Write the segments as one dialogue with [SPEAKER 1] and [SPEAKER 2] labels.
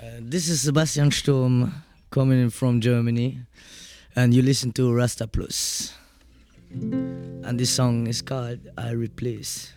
[SPEAKER 1] Uh, this is Sebastian Sturm coming in from Germany, and you listen to Rastapuls. And this song is called I Replace.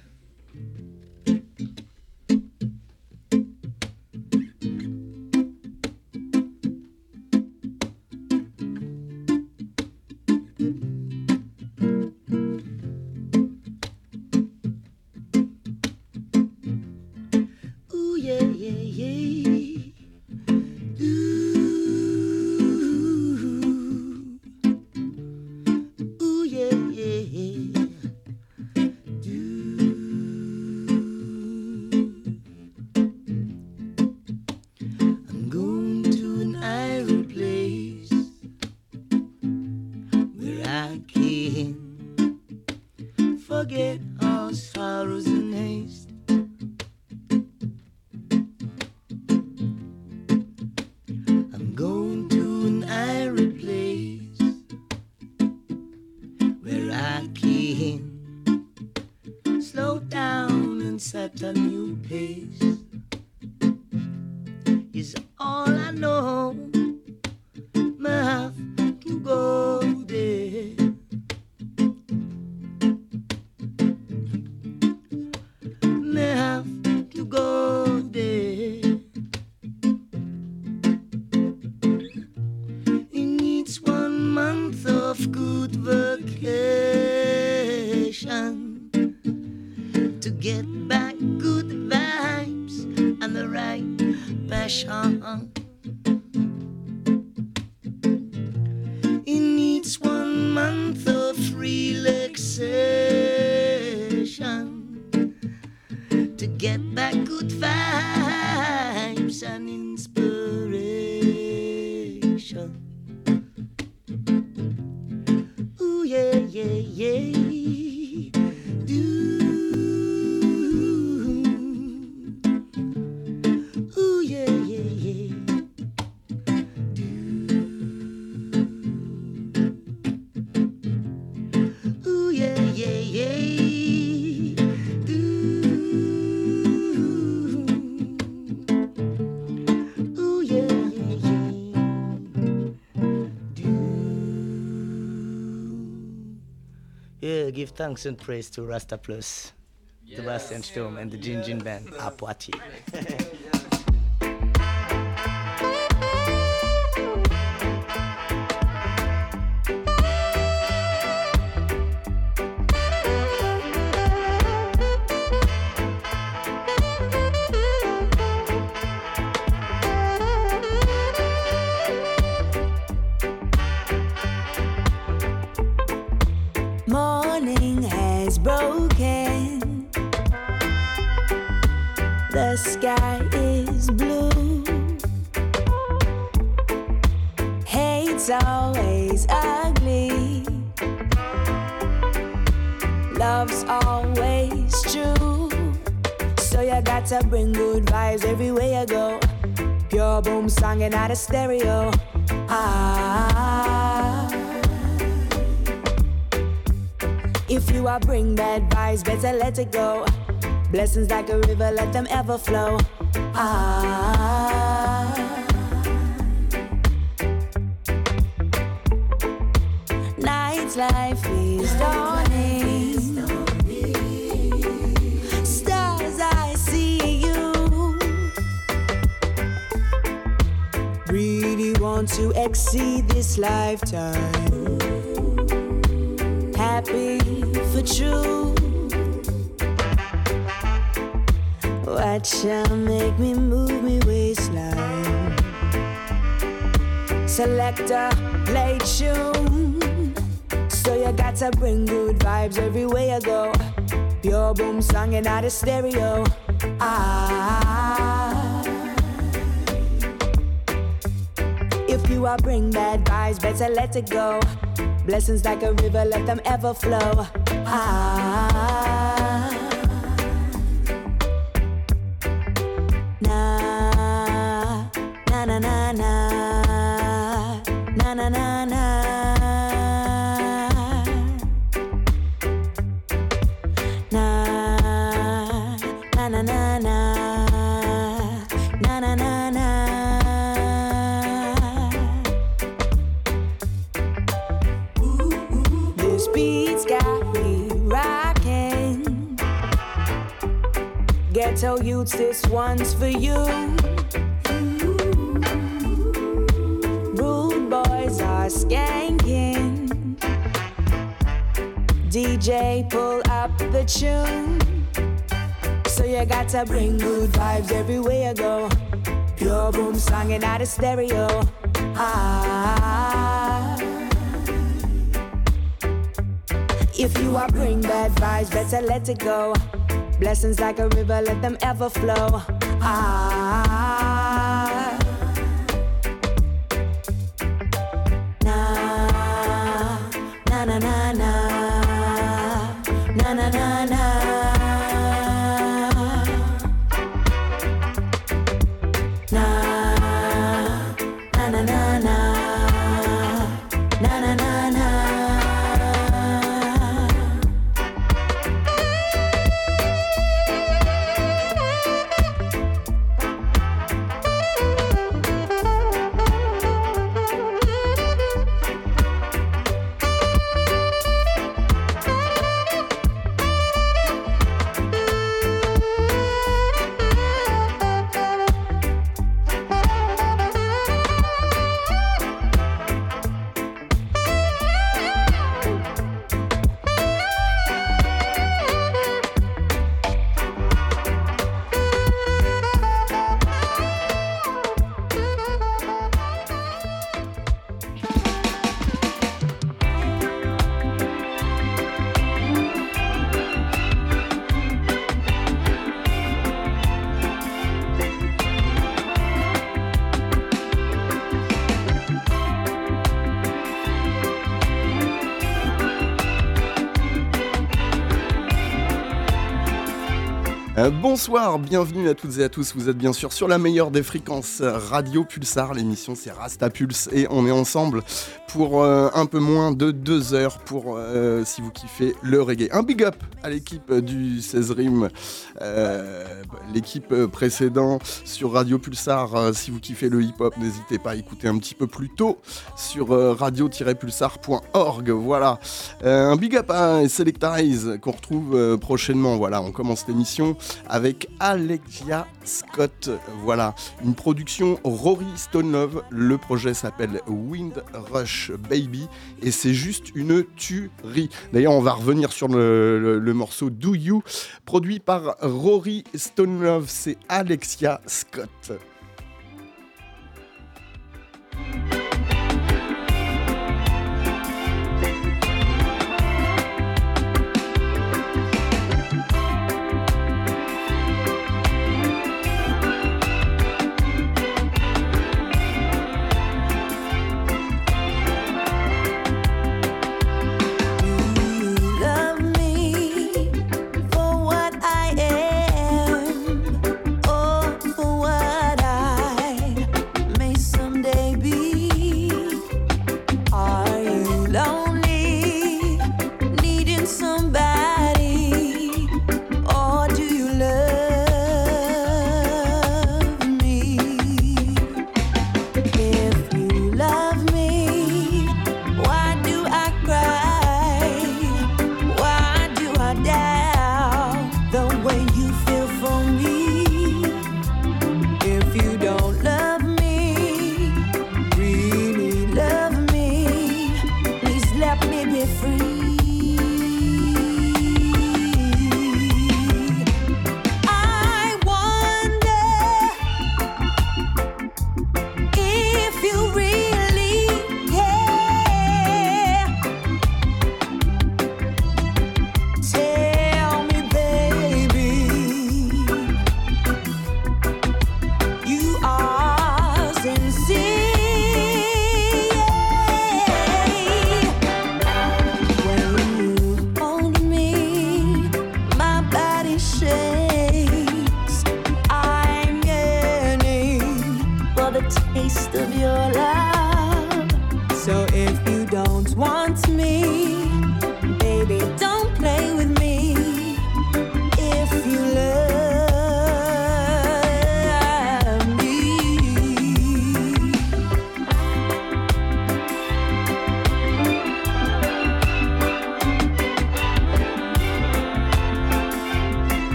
[SPEAKER 1] Give thanks and praise to Rastapuls, Sebastian Sturm, and Sturm and the Jin Jin Band, Apwati.
[SPEAKER 2] The sky is blue. Hate's always ugly. Love's always true. So you got to bring good vibes everywhere you go. Pure boom song and out of stereo. Ah. If you are bring bad vibes, better let it go. Blessings like a river, let them ever flow. Ah. Night's life is dawning. Stars, I see you. Really want to exceed this lifetime happy for true. What shall make me move me waistline? Selector, play tune. So you got to bring good vibes everywhere you go. Pure boom song and out of stereo. Ah. If you are bring bad vibes, better let it go. Blessings like a river, let them ever flow. Ah. This one's for you. Rude boys are skanking. DJ, pull up the tune. So you got to bring good vibes everywhere you go. Pure boom songing out of stereo. Ah. If you are bring bad vibes, better let it go. Blessings like a river, let them ever flow. Ah.
[SPEAKER 3] Bonsoir, bienvenue à toutes et à tous. Vous êtes bien sûr sur la meilleure des fréquences Radio Pulsar. L'émission c'est Rasta Pulse et on est ensemble pour euh, un peu moins de deux heures pour euh, si vous kiffez le reggae. Un big up à l'équipe du 16 Rim, euh, l'équipe précédente sur Radio Pulsar. Euh, si vous kiffez le hip hop, n'hésitez pas à écouter un petit peu plus tôt sur euh, radio-pulsar.org. Voilà. Euh, un big up à Selectarize qu'on retrouve euh, prochainement. Voilà, on commence l'émission avec Alexia Scott. Voilà, une production Rory Stone Love. Le projet s'appelle Wind Rush Baby et c'est juste une tuerie. D'ailleurs, on va revenir sur le morceau Do You, produit par Rory Stone Love. C'est Alexia Scott.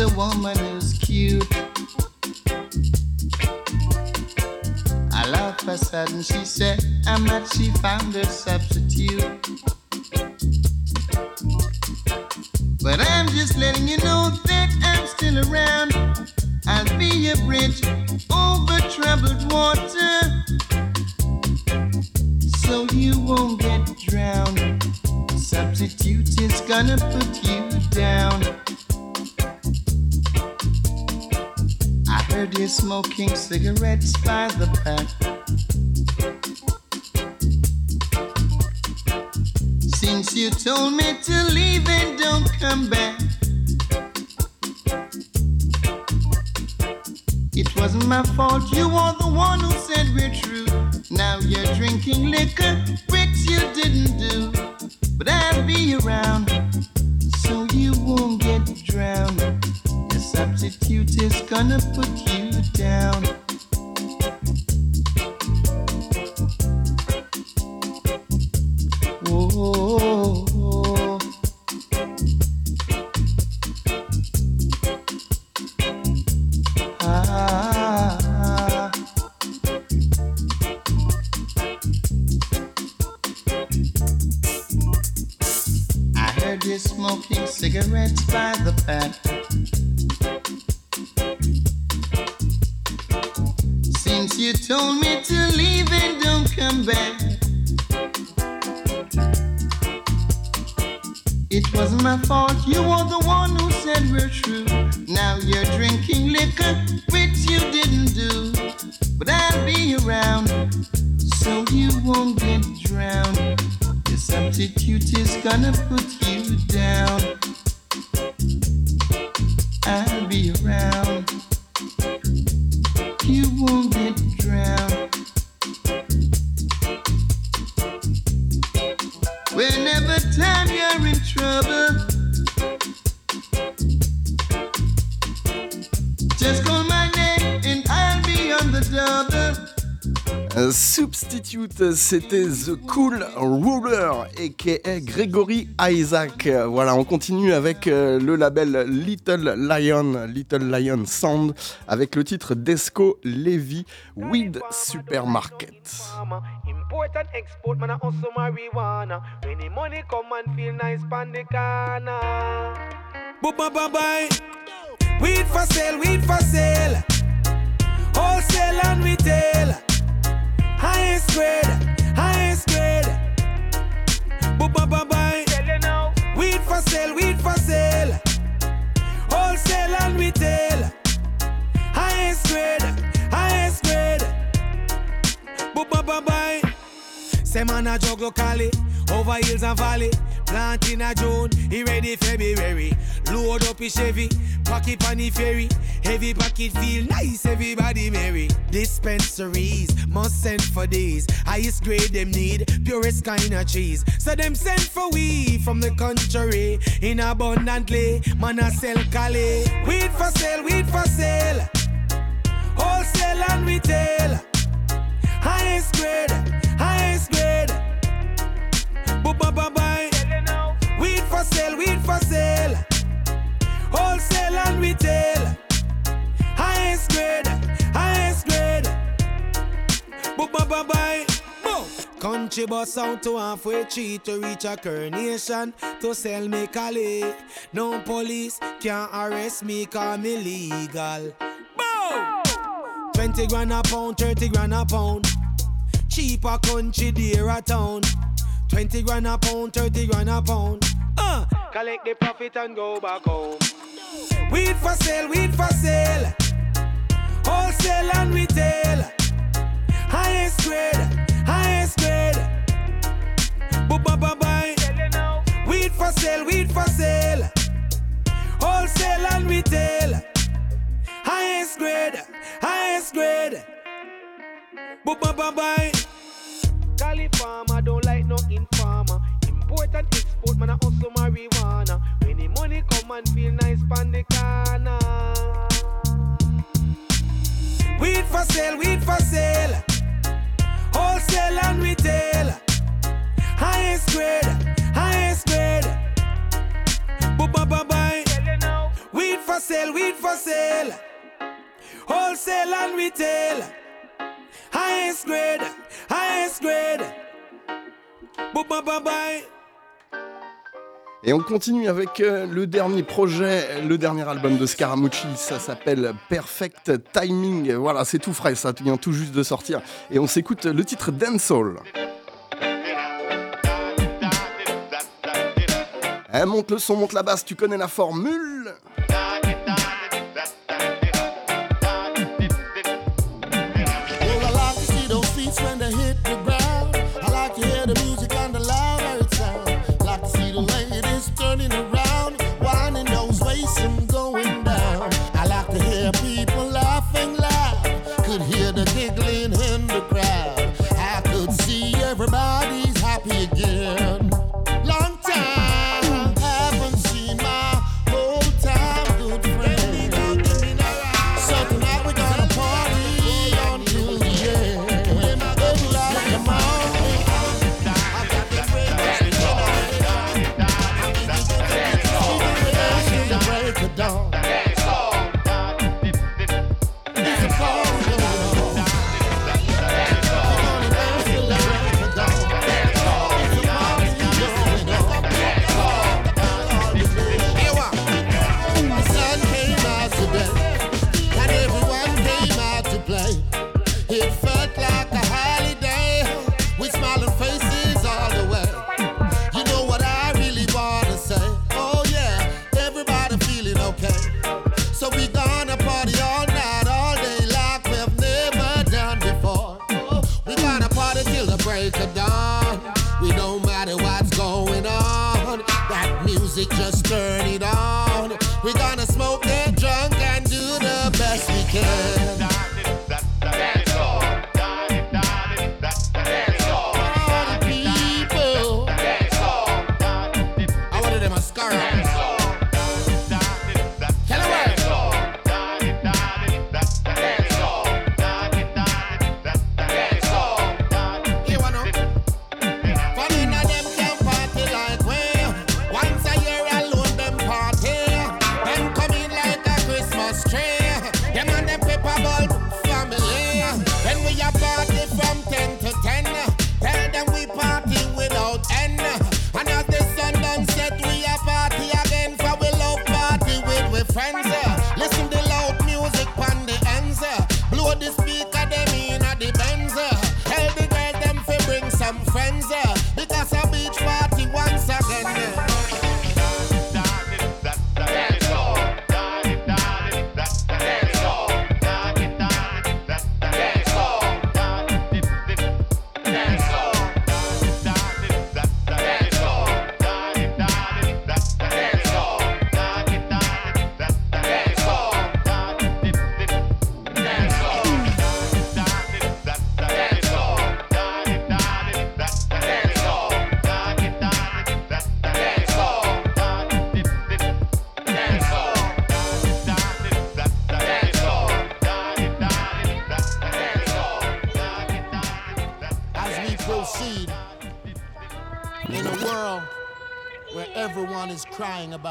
[SPEAKER 4] A woman
[SPEAKER 3] c'était The Cool Ruler, a.k.a. Gregory Isaac. Voilà, on continue avec euh, le label Little Lion, Little Lion Sound, avec le titre Desco Levy Weed Supermarket.
[SPEAKER 5] farmer. Import and export, man, I also marijuana. When the money come and feel nice pan the corner.
[SPEAKER 6] Boop, bye, bye, bye. Weed for sale, weed for sale. Wholesale and retail. Highest grade, Say man a jog locally, over hills and valley. Plant in a June, he ready February. Load up his Chevy, pocket on the ferry. Heavy pocket feel nice, everybody merry. Dispensaries must send for these. Highest grade them need, purest kind of cheese. So them send for we from the country in abundantly. Man a sell Cali. Weed for sale, weed for sale. Wholesale and retail. Highest grade, highest grade.
[SPEAKER 5] You now.
[SPEAKER 6] Weed for sale, weed for sale. Wholesale and retail. Highest grade, highest grade. Bye. Boom. Country bus out to halfway tree to reach a coronation to sell me Cali. No police can arrest me cause me legal. Boom. 20 grand a pound, 30 grand a pound. Cheaper country, dear a town. 20 grand a pound, 30 grand a pound. Uh,
[SPEAKER 5] Collect the profit and go back home.
[SPEAKER 6] weed for sale, weed for sale. Wholesale and retail. Highest grade, highest grade. Boop, bye, bye, bye.
[SPEAKER 5] Tell you now,
[SPEAKER 6] Weed for sale, weed for sale. Wholesale and retail. Highest grade, highest grade. Boop, bye, bye, bye
[SPEAKER 5] import and export, man, I also marijuana. When the money come and feel nice pan the corner.
[SPEAKER 6] Weed for sale, weed for sale. Wholesale and retail. Highest grade, highest grade. Booba bye bye. Weed for sale, weed for sale. Wholesale and retail. Highest grade, highest grade. Booba bye bye.
[SPEAKER 7] Et on continue avec euh, le dernier projet, le dernier album de Scaramucci, ça s'appelle Perfect Timing. Voilà, c'est tout frais, ça vient tout juste de sortir. Et on s'écoute le titre Dancehall. Eh, monte le son, monte la basse, tu connais la formule.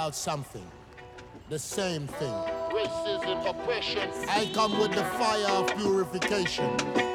[SPEAKER 8] about something. The same thing. Racism, oppression. I come with the fire of purification.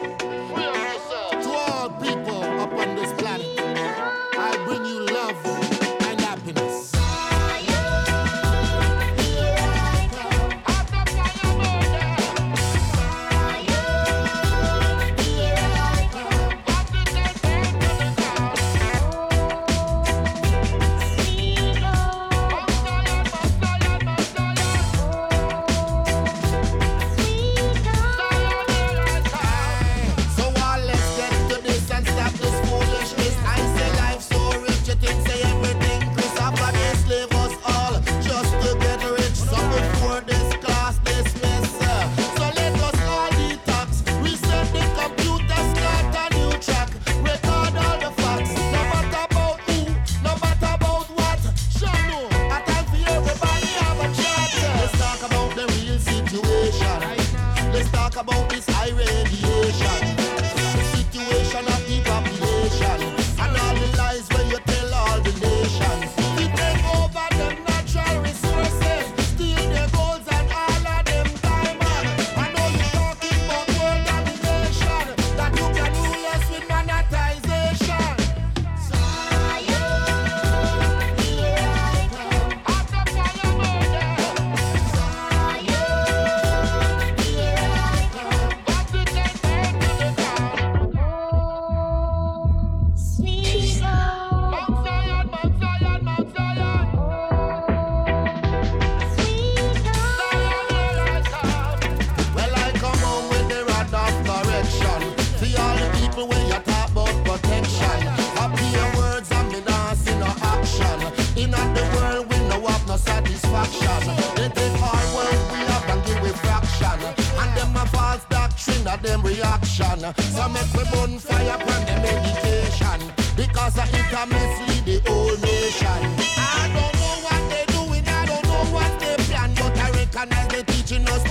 [SPEAKER 7] Distraction. They take our world we have and give we fraction. And them a false doctrine of them reaction. So make we burn fire upon them medication. Because uh, it can mislead the whole nation. I don't know what they doing, I don't know what they plan. But I recognize they teaching us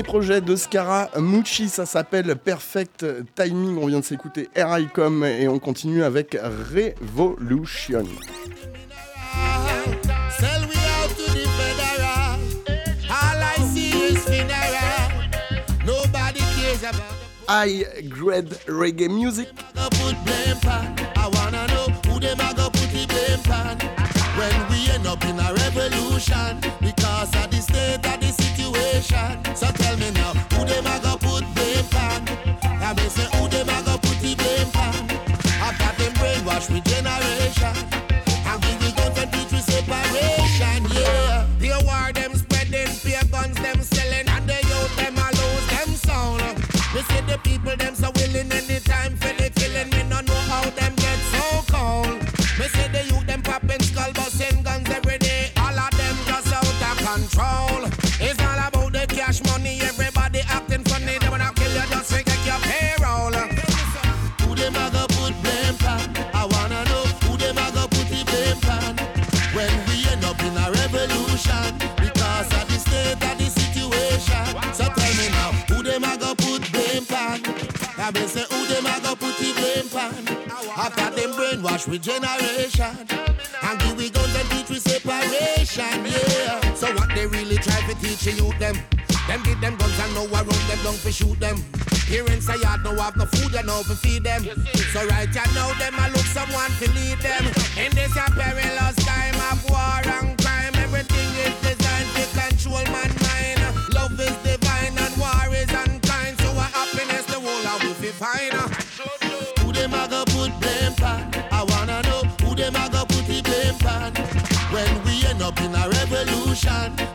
[SPEAKER 3] dernier projet de Scara Mucci, ça s'appelle Perfect Timing. On vient de s'écouter Here I Come et on continue avec Revolution.
[SPEAKER 7] Sell we out to the federal. All I see is funeral. Nobody cares about
[SPEAKER 3] High grade reggae music.
[SPEAKER 7] the put blame pan. I wanna know who them a go put the blame pan. When we end up in a revolution So tell me now, who them a go put blame pan? I mean say who them a go put the blame pan? After them brainwash with generation. And we guns and teach we separation, yeah. The war them spreading, fear guns them selling, and the youth them a lose them sound. Me see the people them so I say who them a go put the blame pan? After them brainwash with generation and give we guns and teach we separation, yeah. So what they really try to teach the youth them? Them give them guns and now around them don't fi shoot them. Parents say yard no have no food, you know fi feed them. So right you know them I look someone to lead them. In this a perilous time of war and crime, everything is designed to control man mind. Love is divine of we fi find. Who them a go put blame pan? I wanna know who them a go put the blame pan. When we end up in a revolution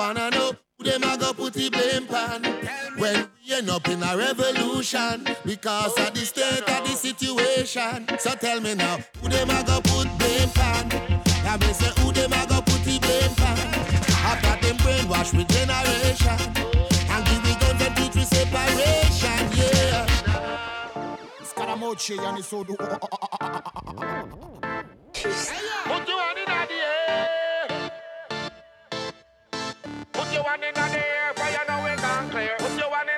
[SPEAKER 7] wanna know who them a go put the blame pan. When we end up in a revolution because of the state of the situation. So tell me now, who them a go put blame pan? I mean say who them a go put the blame pan? After them brainwash with generation and give we guns and teach we separation, yeah.
[SPEAKER 6] Scaramucci and his
[SPEAKER 5] Your in the air, you know it gone clear. Put your hand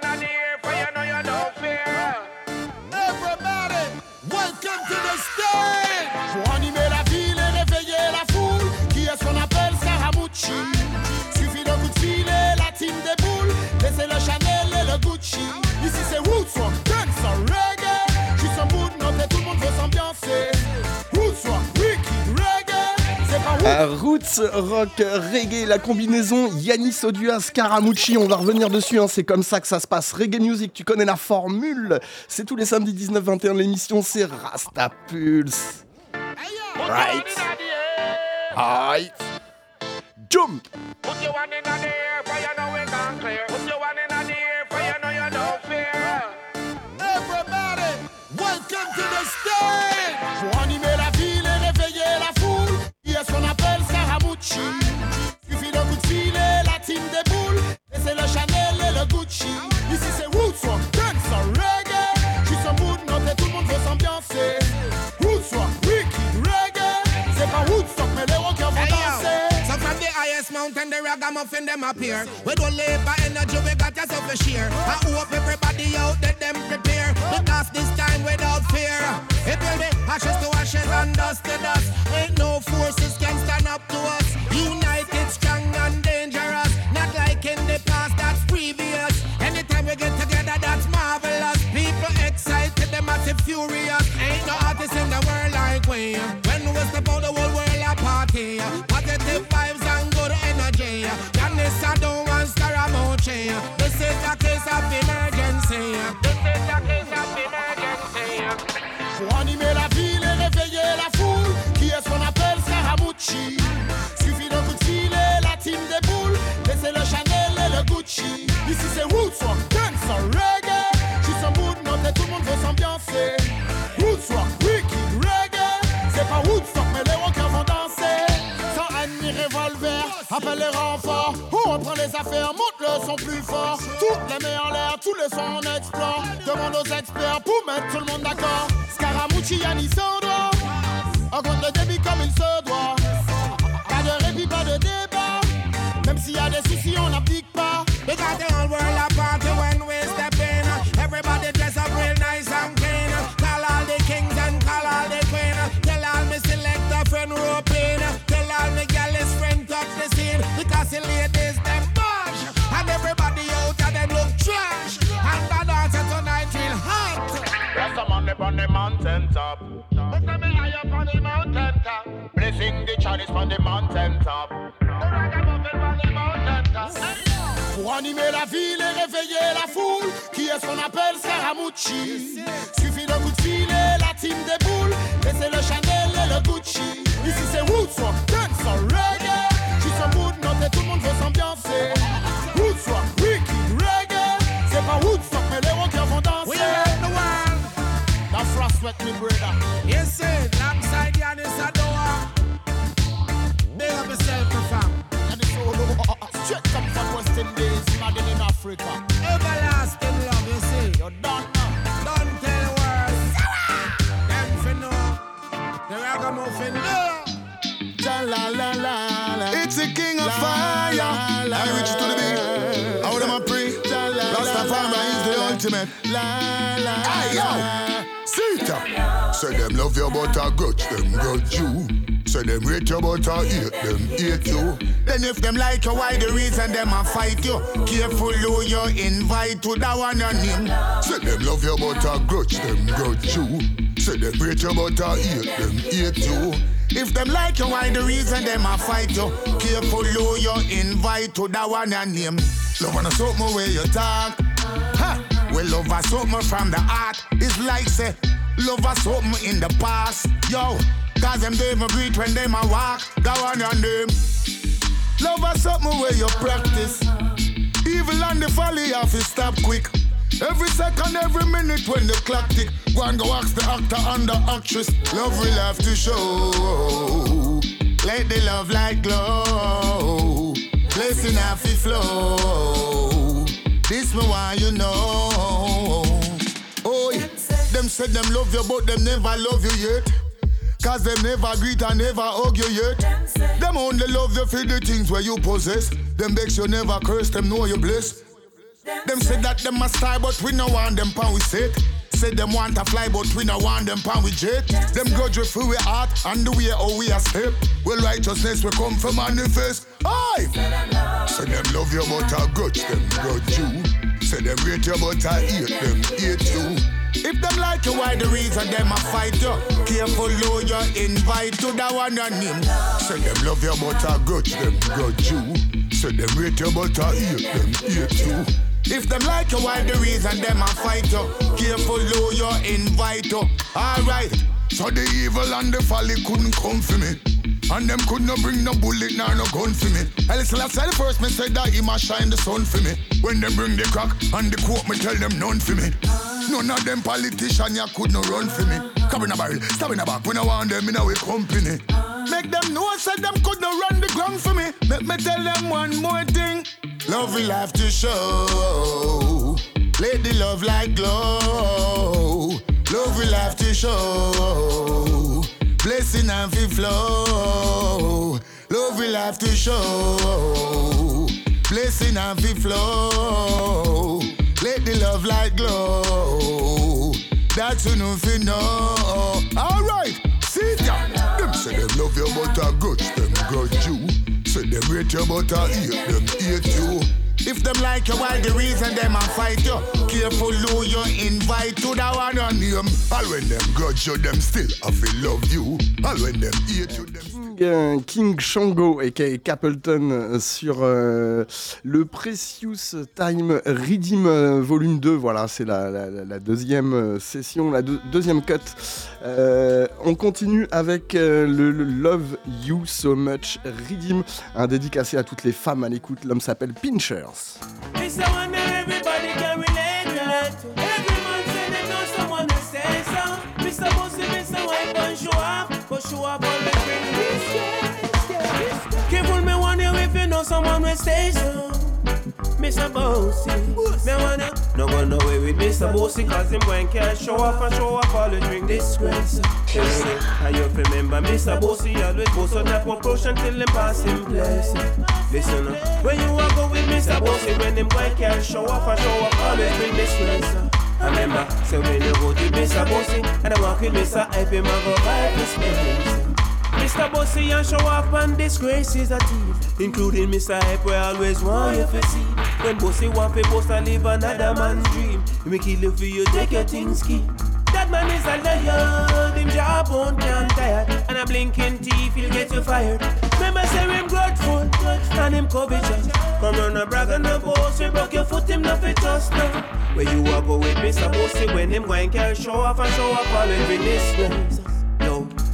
[SPEAKER 7] Roots Rock Reggae,
[SPEAKER 3] la combinaison Yanis Odua Scaramucci, on va revenir dessus, hein, c'est comme ça que ça se passe. Reggae Music, tu connais la formule, c'est tous les samedis 19-21, l'émission c'est Rasta Pulse. Right. Right. Jump
[SPEAKER 7] She, this is roots rock, dance and reggae. She's a mood, not a tout le monde veut s'ambiancer. Eh. Roots rock, wicked reggae. C'est pas roots rock, mais les rockers vont danser. So from the highest mountain, the
[SPEAKER 6] ragamuffin them appear. We don't labor, energy, we got yourself a share. I hope everybody out there them prepare. Because this time without fear, it will be ashes to ashes and dust to dust. Ain't no forces can stand up to us. United strong. Massive furious. Ain't no artist in the world like we. When we step out, the whole world a party. Positive vibes and good energy. Janice, I don't want Scaramucci. This is a case of emergency. This is a case of emergency.
[SPEAKER 9] Pour animer la ville et réveiller la foule Qui est ce qu'on appelle Scaramucci Suffit d'un coup de filet, la team déboule Laissez le Chanel et le Gucci Ici c'est Roots Rock, wicked reggae. C'est pas Woodstock mais les rockers vont danser. Sans ennemi revolver, appelle les renforts. On reprend les affaires, monte le son plus fort. Toutes les mains en l'air, tous les sons on explore. Demande aux experts pour mettre tout le monde d'accord. Scaramucci, Yannis Sandro. On compte le débit comme il se doit
[SPEAKER 6] scene. Because the ladies them bash. And everybody out of them look trash. And the dancer tonight real hot.
[SPEAKER 10] There's some money on the mountain top. But let me high up on the mountain top. Blessing the Chinese on the mountain top. The ragamuffin on the mountain top.
[SPEAKER 9] Pour animer la ville et réveiller la foule Qui est ce qu'on appelle Scaramucci Suffit d'un coup de filet, la team déboule Laissez le Chanel et le Gucci Ici c'est Roots Rock, dance tout le monde veut s'ambiancer wicked reggae C'est pas Woodstock mais les rockers vont danser
[SPEAKER 6] We rock the world.
[SPEAKER 9] Now frost wet me brother
[SPEAKER 6] Yes, sir. Alongside Yaniss Odua. Big up yourself, my fam.
[SPEAKER 9] And it's all over Straight up from West Indies,
[SPEAKER 6] the
[SPEAKER 11] ultimate.
[SPEAKER 9] La la
[SPEAKER 11] Hey yo, Sita. Say them love you but I grudge them grudge you. Say them hate you but I hate them hate you.
[SPEAKER 12] Then if them like you, why the reason them a fight you? Careful who you invite to that one and him.
[SPEAKER 11] Say them love you but I grudge them grudge you. Say them hate you but I hate them hate you.
[SPEAKER 12] If them like you, why the reason them a fight you? Careful who you invite to that one and him. Love on a something where you talk. Well, love a something from the heart. It's like say, love a something in the past. Yo, cause them they even greet when them a walk. That one and them. Love a something where you practice. Evil and the folly have to stop quick. Every second, every minute when the clock tick, go and go ask the actor and the actress. Love will have to show. Let the love light glow. Blessing to flow. This me why you know. Oh, yeah. them said them love you, but them never love you yet. Cause them never greet and never hug you yet. Them only love you for the things where you possess. Them begs you never curse, them know you bless. Them say that them a star, but we no want them pan we set. Say them want to fly, but we no want them pan we jet. Them grudge we feel we heart and the way how we a step. Well, righteousness we come from manifest. Aye.
[SPEAKER 11] Say them love you but I grudge them grudge you. Say them hate you but I hate them hate you.
[SPEAKER 12] If them like you, why the reason them a fight you? Careful who you invite to that one and him.
[SPEAKER 11] Say them love you but I grudge them grudge you. Say them hate you but I hate them hate you.
[SPEAKER 12] If them like you, why the reason them a fight you? Careful who you invite you. Alright.
[SPEAKER 11] So the evil and the folly couldn't come for me. And them could not bring no bullet nor no gun for me. I listen, I said first, me said that he must shine the sun for me. When them bring the crack and the quote, me tell them none for me. None of them politicians ya could no run for me. Come in a barrel, stab in a back, when I want them in our company.
[SPEAKER 12] Make them know I said them could not run the ground for me. Make me tell them one more thing. Love will have to show. Let the love light glow. Love will have to show. Blessing and fi flow.
[SPEAKER 13] Love will have to show. Blessing and fi flow. Let the love light glow. That's enough fi know. Alright, see ya. Them say them love you but I grudge them grudge you. Say them rate you but I hate them hate you. If them like you, why the reason them a fight you? Careful who you invite to the one on name. All when them grudge you, them still I feel love you. All when them hate you, them
[SPEAKER 3] King, euh, King Shango aka Capleton euh, sur euh, le Precious Time Redeem volume 2 voilà c'est la, deuxième session la deux- deuxième cut. On continue avec le, Love You So Much Redeem un dédicacé à toutes les femmes à l'écoute. L'homme s'appelle Pinchers
[SPEAKER 14] know someone will say so. Mr. Bossy, me wanna no go nowhere with Mr. Bossy Cause him going can show off and show off all the drink disgrace how you remember Mr. Bossy always boast on that proportion till him pass him place Listen up, when you walk go with Mr. Bossy When him going can show off and show off always bring disgrace I remember, say when you go to Mr. Bossy And I walk with Mr. Hype, him I go vibe this place Mr. Bossy and show off and disgrace is a thief Including Mr. Hype I always want you to see When Bossy want to post and live another man's dream He make kill you for you take your things key That man is a liar, him job won't can tired And a blinking teeth he'll get you fired Remember say him grateful, and him covetous Come run a brag and a boss, he broke your foot him nothing trust now Where you a go with Mr. Bossy when him going can show off and show off always bring disgrace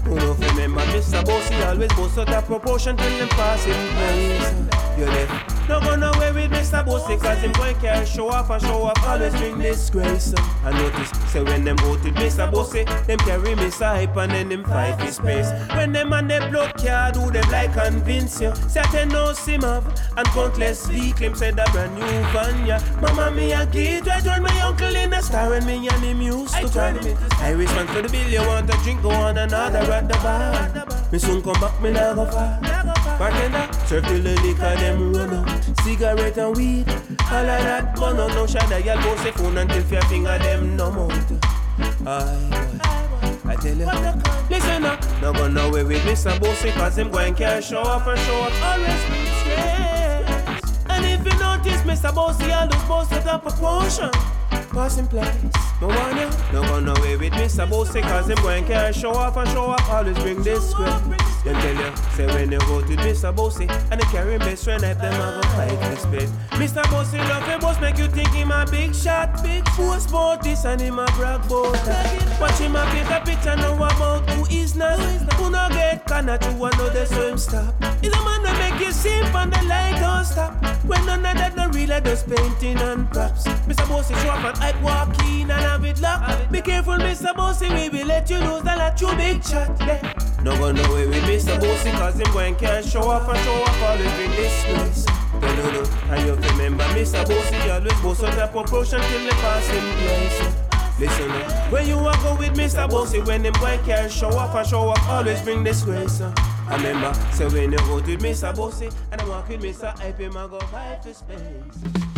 [SPEAKER 14] Yo, who no remember Mr. Bossy always boast out that proportion till him pass him place. You left. No go nowhere with Mr. Bossy cause him going carry show off and show off always bring disgrace. I notice, say when them go to Mr. Bossy, them carry Mr. Hype and then them fight his space. When them and them block card do them like convince you. Certain no sim have and countless vehicle him said a brand new van yeah. Mama me a kid, I turn my uncle in a star and me and him used to call me. I respond for the bill, you want a drink, go on another at the bar. Me soon come back, me go far. Bartender, serve till the liquor them run out. Cigarette and weed, all of that gun out. No shadow, y'all go say phone until your finger them numb out. Aye. I tell you, listen up, no go nowhere with Mr. Bossy Cause him going can show off and show off always stress And if you notice Mr. Bossy always boast at a proportion Passing place, no one No go away with Mr. Bossy Cause him going can show off and show off always bring disgrace Them tell you, say when you go to Mr. Bossy And they carry best friend help them have a fight respect Mr. Bossy love your boss make you think him a big shot Big force about this and him a brag about Watch him a paint a picture now about who is not Who no get canna to another so him stop He's a man that make you simp and the light don't stop When none of that no real I just painting and props Mr. Bossy show up and hype walk in and have it locked Be careful Mr. Bossy we will let you lose a lot you big shot yeah. No go nowhere with Mr. Bossy cause him going can show off and show off always bring disgrace no, no, no. And you remember Mr. Bossy always boast out that proportion till they pass him place Listen up, when you walk go with Mr. Bossy When them boy can show off and show off Always bring disgrace uh. I remember, say when you go with Mr. Bossy And I walk with Mr. Hype, him I go vibe to space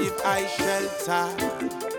[SPEAKER 15] give I shelter.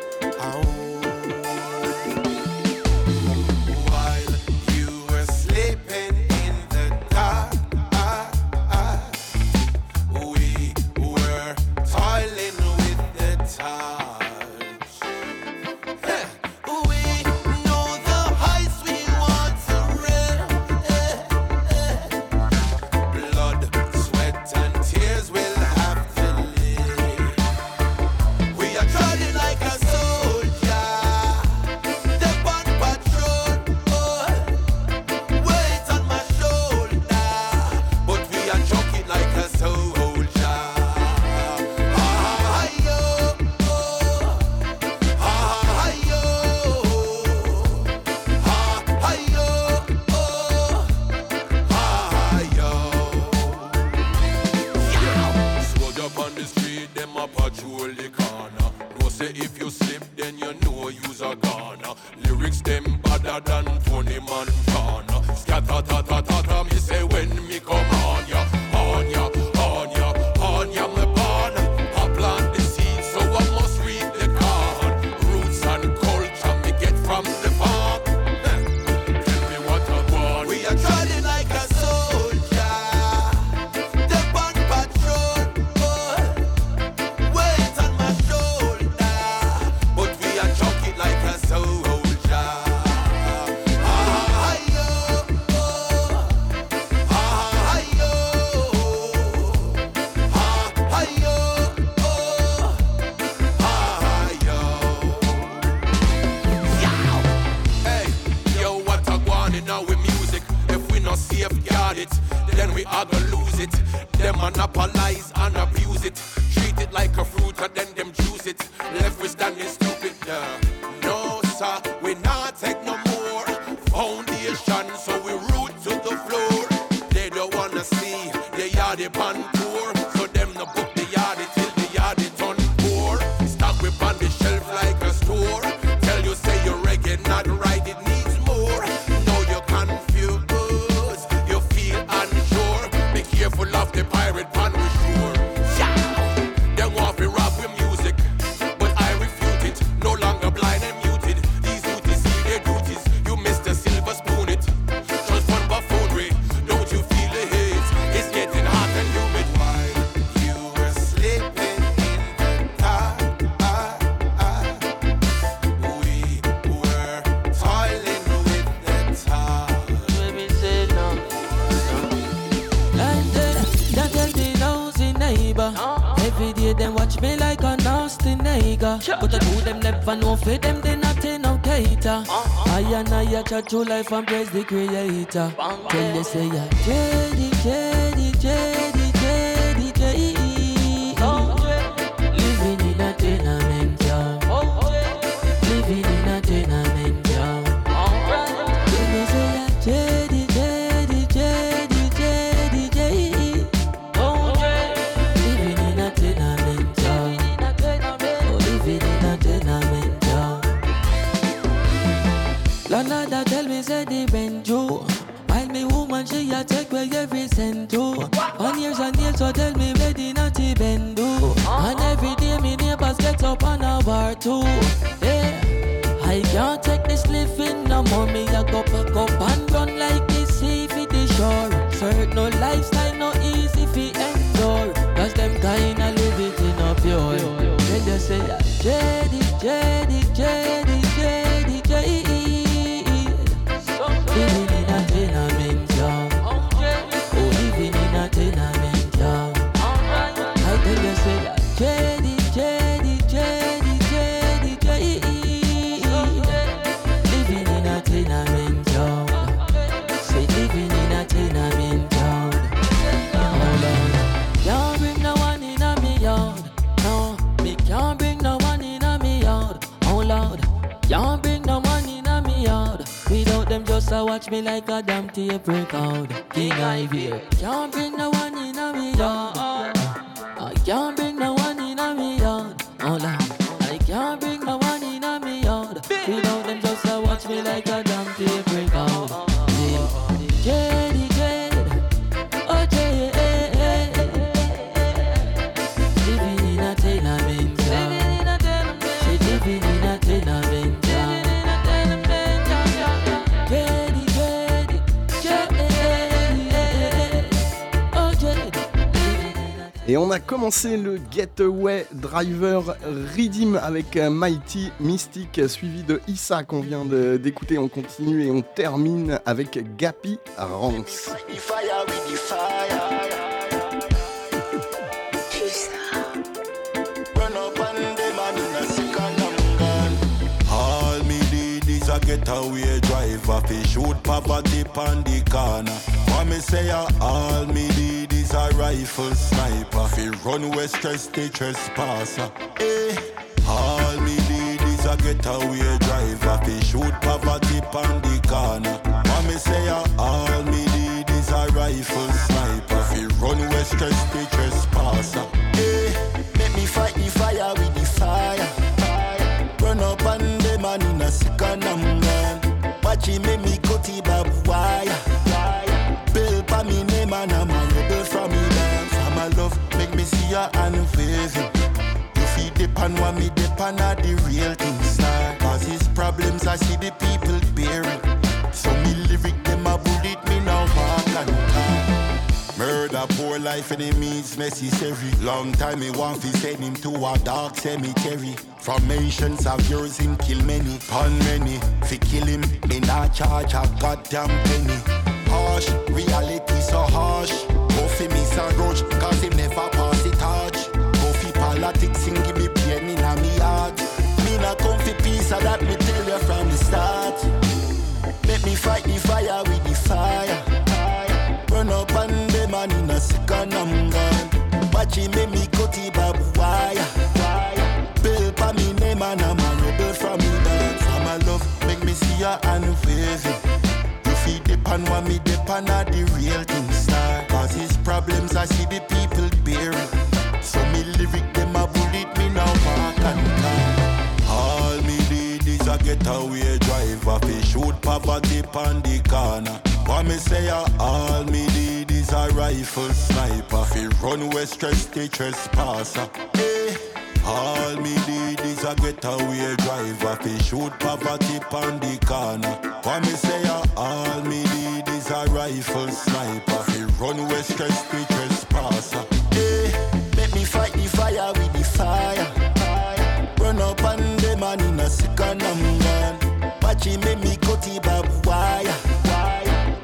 [SPEAKER 16] But I do them never know for them they not in no cater. I and I chat to life and praise the creator. Tell you say yeah, Jedi, Jedi, can't bring no money in a me yard. Without them just a watch me like a damn tape record. King Ivy, can't bring no one in a me yard. I can't bring no one in a me yard. Oh Lord,
[SPEAKER 3] Et on a commencé le Getaway Driver Redeem avec euh, Mighty Mystic, suivi de Issa qu'on vient d'écouter. On continue et on termine avec
[SPEAKER 9] the
[SPEAKER 7] corner. What me say a all me need is a rifle sniper fi run west stress the trespasser. Eh. All me need is a getaway driver fi shoot poverty pon the corner. What me say a all me need is a rifle sniper fi run west stress the trespasser.
[SPEAKER 9] Eh, make me fight the fire with the fire. Run up on them and in a second gone. Watch him make me cut the make me see her and waving. You feed the pan what me the pan the real thing star. Cause his problems I see the people bearing. So me lyric them a bullet me now walk and talk.
[SPEAKER 7] Murder, poor life, enemies necessary. Long time me want fi send him to a dark cemetery. Formations of yours him kill many, pun many. Fi kill him, me not charge a goddamn penny. Harsh, reality so harsh. Go fi miss a rush, cause him never fi politics give me pain in a me heart.
[SPEAKER 9] Me not come for peace, so that me tell you from the start. Make me fight the fire with the fire. Run up on them and in a second I'm gone. Watch him make me cut the barbed wire. Bill pa me name and I'm a rebel from me dance. I'm a love, make me see her and waving. You feed the pan what me the pan are the real thing star. Cause his problems I see the people
[SPEAKER 7] getaway driver fi shoot poverty pon the corner. What me say all me need is a rifle sniper fi run west stress the trespasser. Eh. All me need is a getaway driver fi shoot poverty pon the corner. What me say all me need is a rifle sniper fi run west stress the trespasser.
[SPEAKER 9] Him make me cut the barbed wire.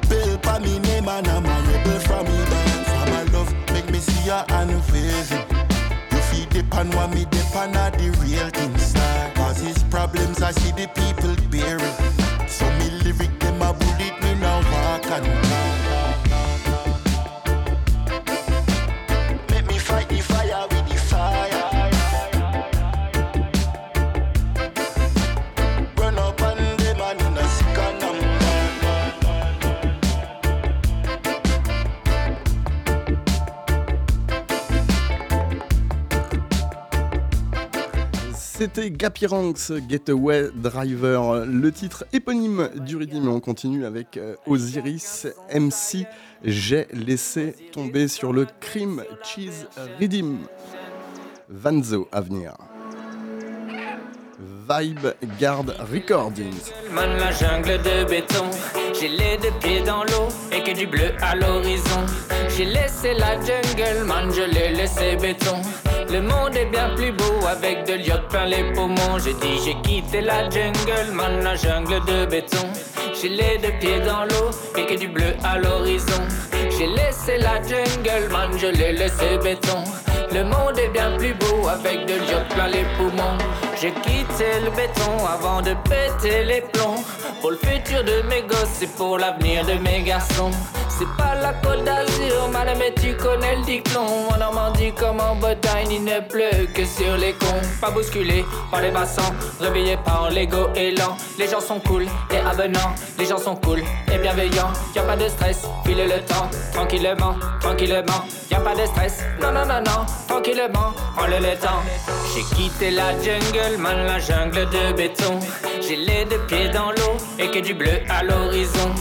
[SPEAKER 9] Bill pa me name and I'm a rebel from me dance. I'm a love, make me see her and waving. You
[SPEAKER 15] pan what me depend on the real thing star. Cause his problems I see the people
[SPEAKER 3] C'était Gapiranx Getaway Driver, le titre éponyme du. Et on continue avec euh, Osiris MC. J'ai laissé tomber sur le Cream Cheese Redeem. Vanzo à venir. Vibe Guard Recordings.
[SPEAKER 17] Man, la jungle de béton. J'ai les deux pieds dans l'eau et que du bleu à l'horizon. J'ai laissé la jungle, man, je l'ai laissé béton. Le monde est bien plus beau avec de l'iode plein les poumons. J'ai dit, j'ai quitté la jungle, man, la jungle de béton. J'ai les deux pieds dans l'eau et que du bleu à l'horizon. J'ai laissé la jungle, man, je l'ai laissé béton. Le monde est bien plus beau avec de l'iode plein les poumons. J'ai quitté le béton avant de péter les plombs. Pour le futur de mes gosses et pour l'avenir de mes garçons. C'est pas la côte d'Azur, madame, mais tu connais le dicton. En Normandie comme en Bretagne, il ne pleut que sur les cons. Pas bousculé par les bassins, réveillé par l'ego élan. Les gens sont cool et avenants, les gens sont cool et bienveillants. Y a pas de stress, filez le temps, tranquillement, tranquillement. Y a pas de stress, non, non, non, non, tranquillement, prends-le le. J'ai quitté la jungle, man, la jungle de béton. J'ai les deux pieds dans l'eau et que du bleu à l'horizon.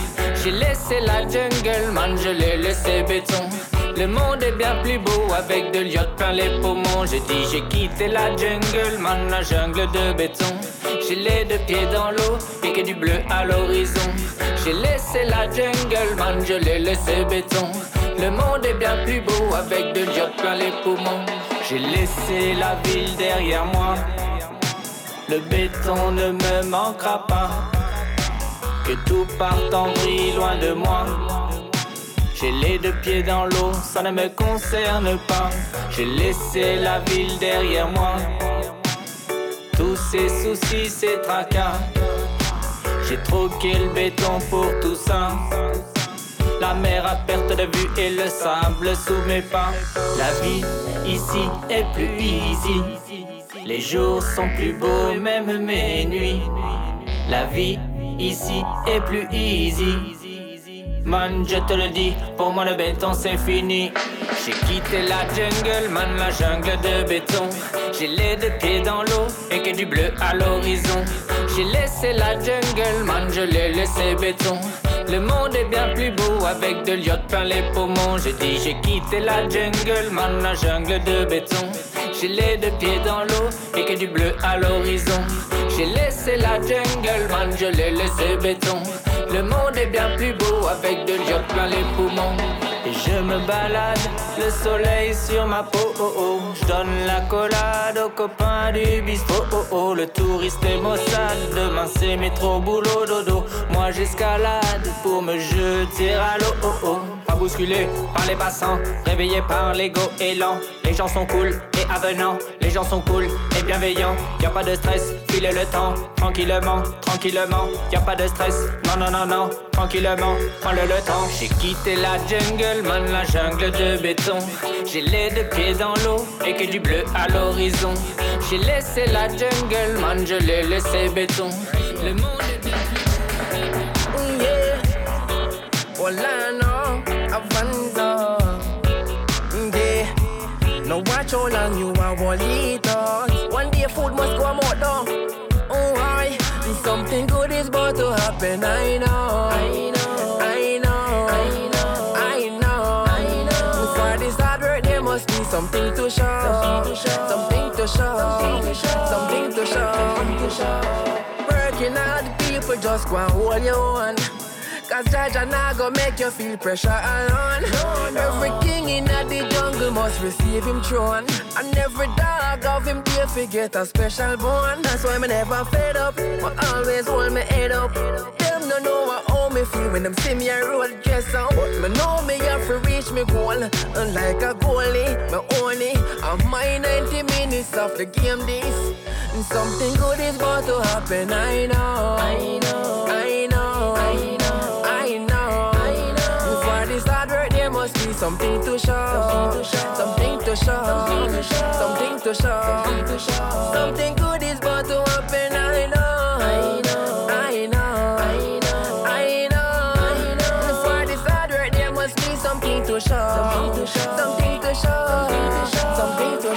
[SPEAKER 17] J'ai laissé la jungle, man, je l'ai laissé béton. Le monde est bien plus beau avec de l'iode plein les poumons. J'ai dit, j'ai quitté la jungle, man, la jungle de béton. J'ai les deux pieds dans l'eau et que du bleu à l'horizon. J'ai laissé la jungle, man, je l'ai laissé béton. Le monde est bien plus beau avec de l'iode plein les poumons. J'ai laissé la ville derrière moi. Le béton ne me manquera pas. Que tout parte en vrille loin de moi. J'ai les deux pieds dans l'eau, ça ne me concerne pas. J'ai laissé la ville derrière moi. Tous ces soucis, ces tracas. J'ai troqué le béton pour tout ça. La mer à perte de vue et le sable sous mes pas. La vie ici est plus easy. Les jours sont plus beaux, même mes nuits. La vie ici est plus easy. Man, je te le dis, pour moi le béton c'est fini. J'ai quitté la jungle, man, la jungle de béton. J'ai les deux pieds dans l'eau et que du bleu à l'horizon. J'ai laissé la jungle, man, je l'ai laissé béton. Le monde est bien plus beau avec de l'iode plein les poumons. J'ai dit, j'ai quitté la jungle, man, la jungle de béton. J'ai les deux pieds dans l'eau et que du bleu à l'horizon. J'ai laissé la jungle, man, je l'ai laissé béton. Le monde est bien plus beau avec de l'iode plein les poumons. Je me balade, le soleil sur ma peau, oh oh. Je donne la collade aux copains du bistrot, oh oh. Le touriste est maussade, demain c'est métro, boulot, dodo. Moi j'escalade pour me jeter à l'eau, oh oh. Bousculé par les passants, réveillé par l'ego élan. Les gens sont cool et avenants, les gens sont cool et bienveillants. Y a pas de stress, filez le temps, tranquillement, tranquillement. Y a pas de stress, non, non, non, non, tranquillement, prends-le le temps. J'ai quitté la jungle, man, la jungle de béton. J'ai les deux pieds dans l'eau et que du bleu à l'horizon. J'ai laissé la jungle, man, je l'ai laissé béton. Le monde est bien
[SPEAKER 18] Mm, yeah. Orlando, watch how long you are eat us. One day food must come out though. Oh, I. Something good is about to happen. I know. I know. I know. I know. I know. I know. For this hard work, there must be something to show. Something to show. Something to show. Something to show. Working hard, people just go and hold your own. Cause Jaja nah go make you feel pressure alone. Every king in the jungle must receive him throne. And every dog of him dear forget a special bone. That's why me never fed up. But always hold me head up. Them no know how me feel when them see me a roll dress out. But me know me have to reach me goal. like a goalie, me it. I'm my 90 minutes of the game this. And something good is about to happen. I know. I know. I know. Something to show. Something to show. Something to show. Something good is about to happen. I know. I know. I know. I know. I know. For this hard work, there must be something to show. Something to show. Something to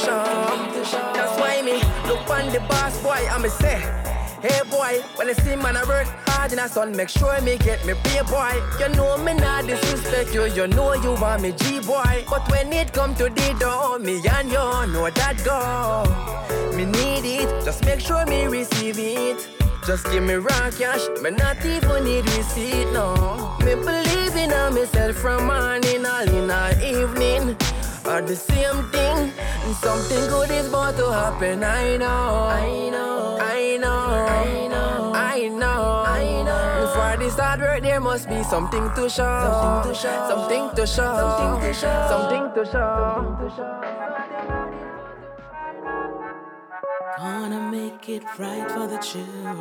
[SPEAKER 18] show. That's why me look on the boss boy, I'ma say. Hey boy, when I see man I work hard in a sun, make sure me get me pay boy. You know me not disrespect you, you know you want me G boy. But when it come to the door, me and you know that go. Me need it, just make sure me receive it. Just give me raw cash, me not even need receipt, no. Me believe in myself from morning all in all evening. Are the same thing, and something good is about to happen. I know, I know, I know, I know, I know, I know. For this hard work, there must be something to show, something to show, something to show, something to show, something to show.
[SPEAKER 19] Gonna make it right for the children.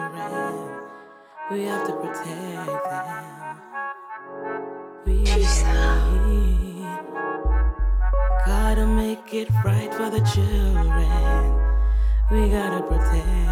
[SPEAKER 19] We have to protect them. We gotta make it right for the children. We gotta protect them.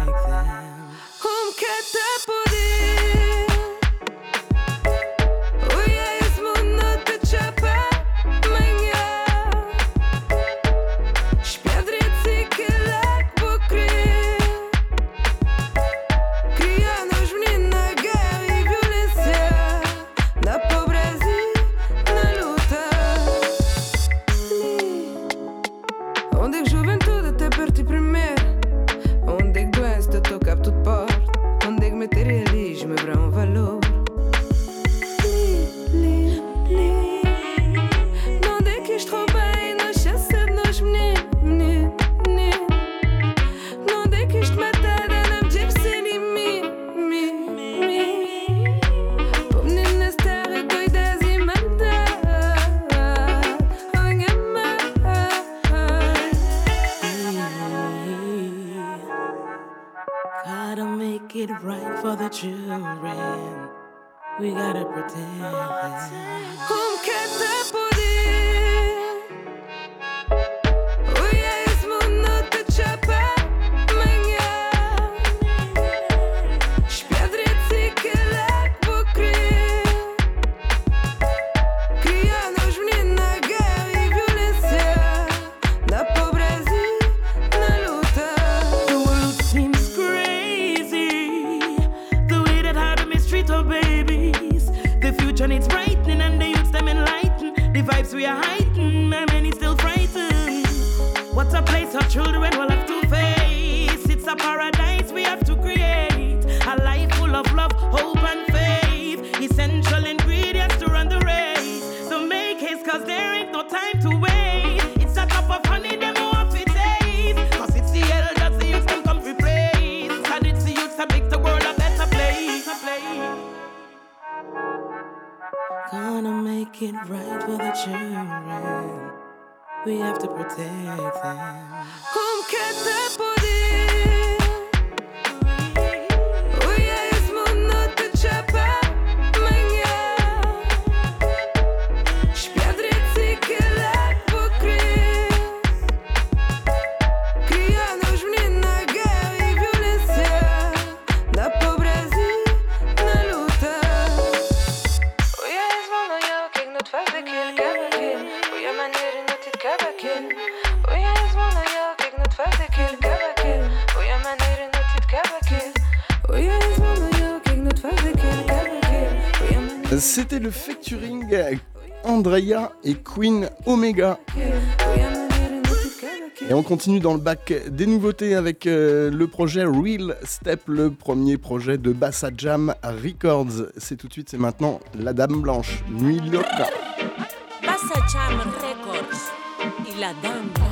[SPEAKER 19] Children. We gotta protect
[SPEAKER 3] et Queen Omega. Et on continue dans le bac des nouveautés avec euh, le projet Real Step, le premier projet de Bassa Jam Records. C'est tout de suite, c'est maintenant La Dame Blanche, Nuit Loca.
[SPEAKER 20] Bassa Jam Records y la Dame Blanche.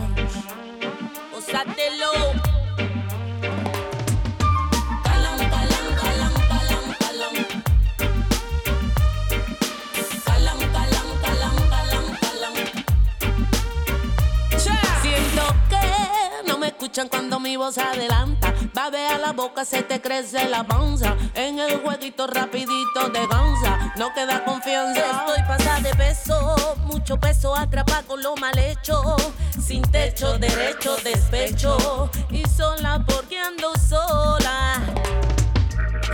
[SPEAKER 20] Escuchan cuando mi voz adelanta. Babe a la boca, se te crece la panza. En el jueguito rapidito de ganza, no queda confianza. Estoy pasada de peso, mucho peso atrapa con lo mal hecho. Sin techo, derecho, despecho. Y sola porque ando sola.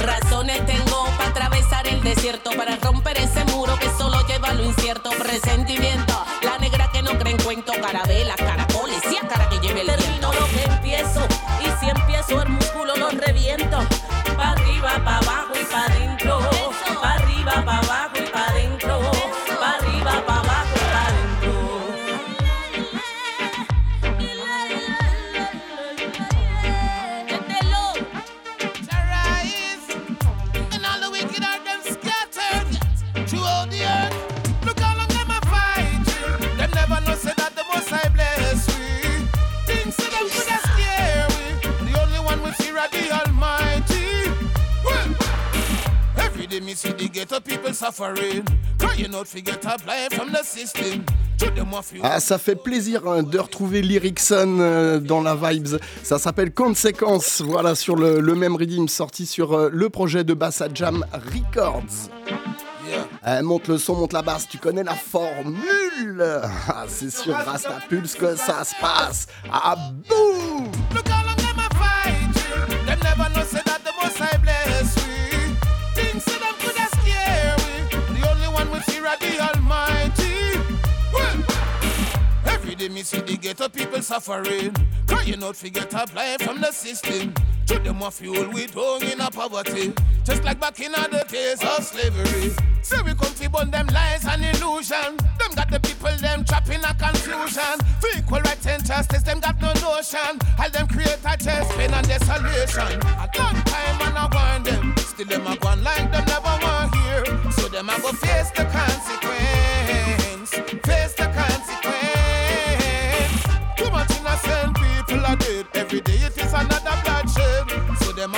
[SPEAKER 20] Razones tengo para atravesar el desierto, para romper ese muro que solo lleva lo incierto. Presentimiento, la negra que no cree en cuento, carabela, caracoles el músculo lo reviento. Pa' arriba, pa' abajo
[SPEAKER 15] me see the ghetto people suffering, crying out forget a blind from the system. To them of you.
[SPEAKER 3] Ah, ça fait plaisir hein, de retrouver Lyricson euh, dans la vibes. Ça s'appelle Conséquence. Voilà, sur le, le même rythme sorti sur euh, le projet de Bassa Jam Records. Eh, monte le son, monte la basse, tu connais la formule. Ah, c'est sur Rasta Pulse que ça se passe. Ah, boum
[SPEAKER 15] me see the ghetto people suffering, crying out forget a blind from the system. To them a fuel we down in a poverty, just like back in the days of slavery. So we come to burn them lies and illusion. Them got the people them trapped in a confusion. For equal rights and justice, them got no notion. All them create a chest pain and desolation. A long time and I warn them, still them a go on like them never want here. So them a go face the consequence,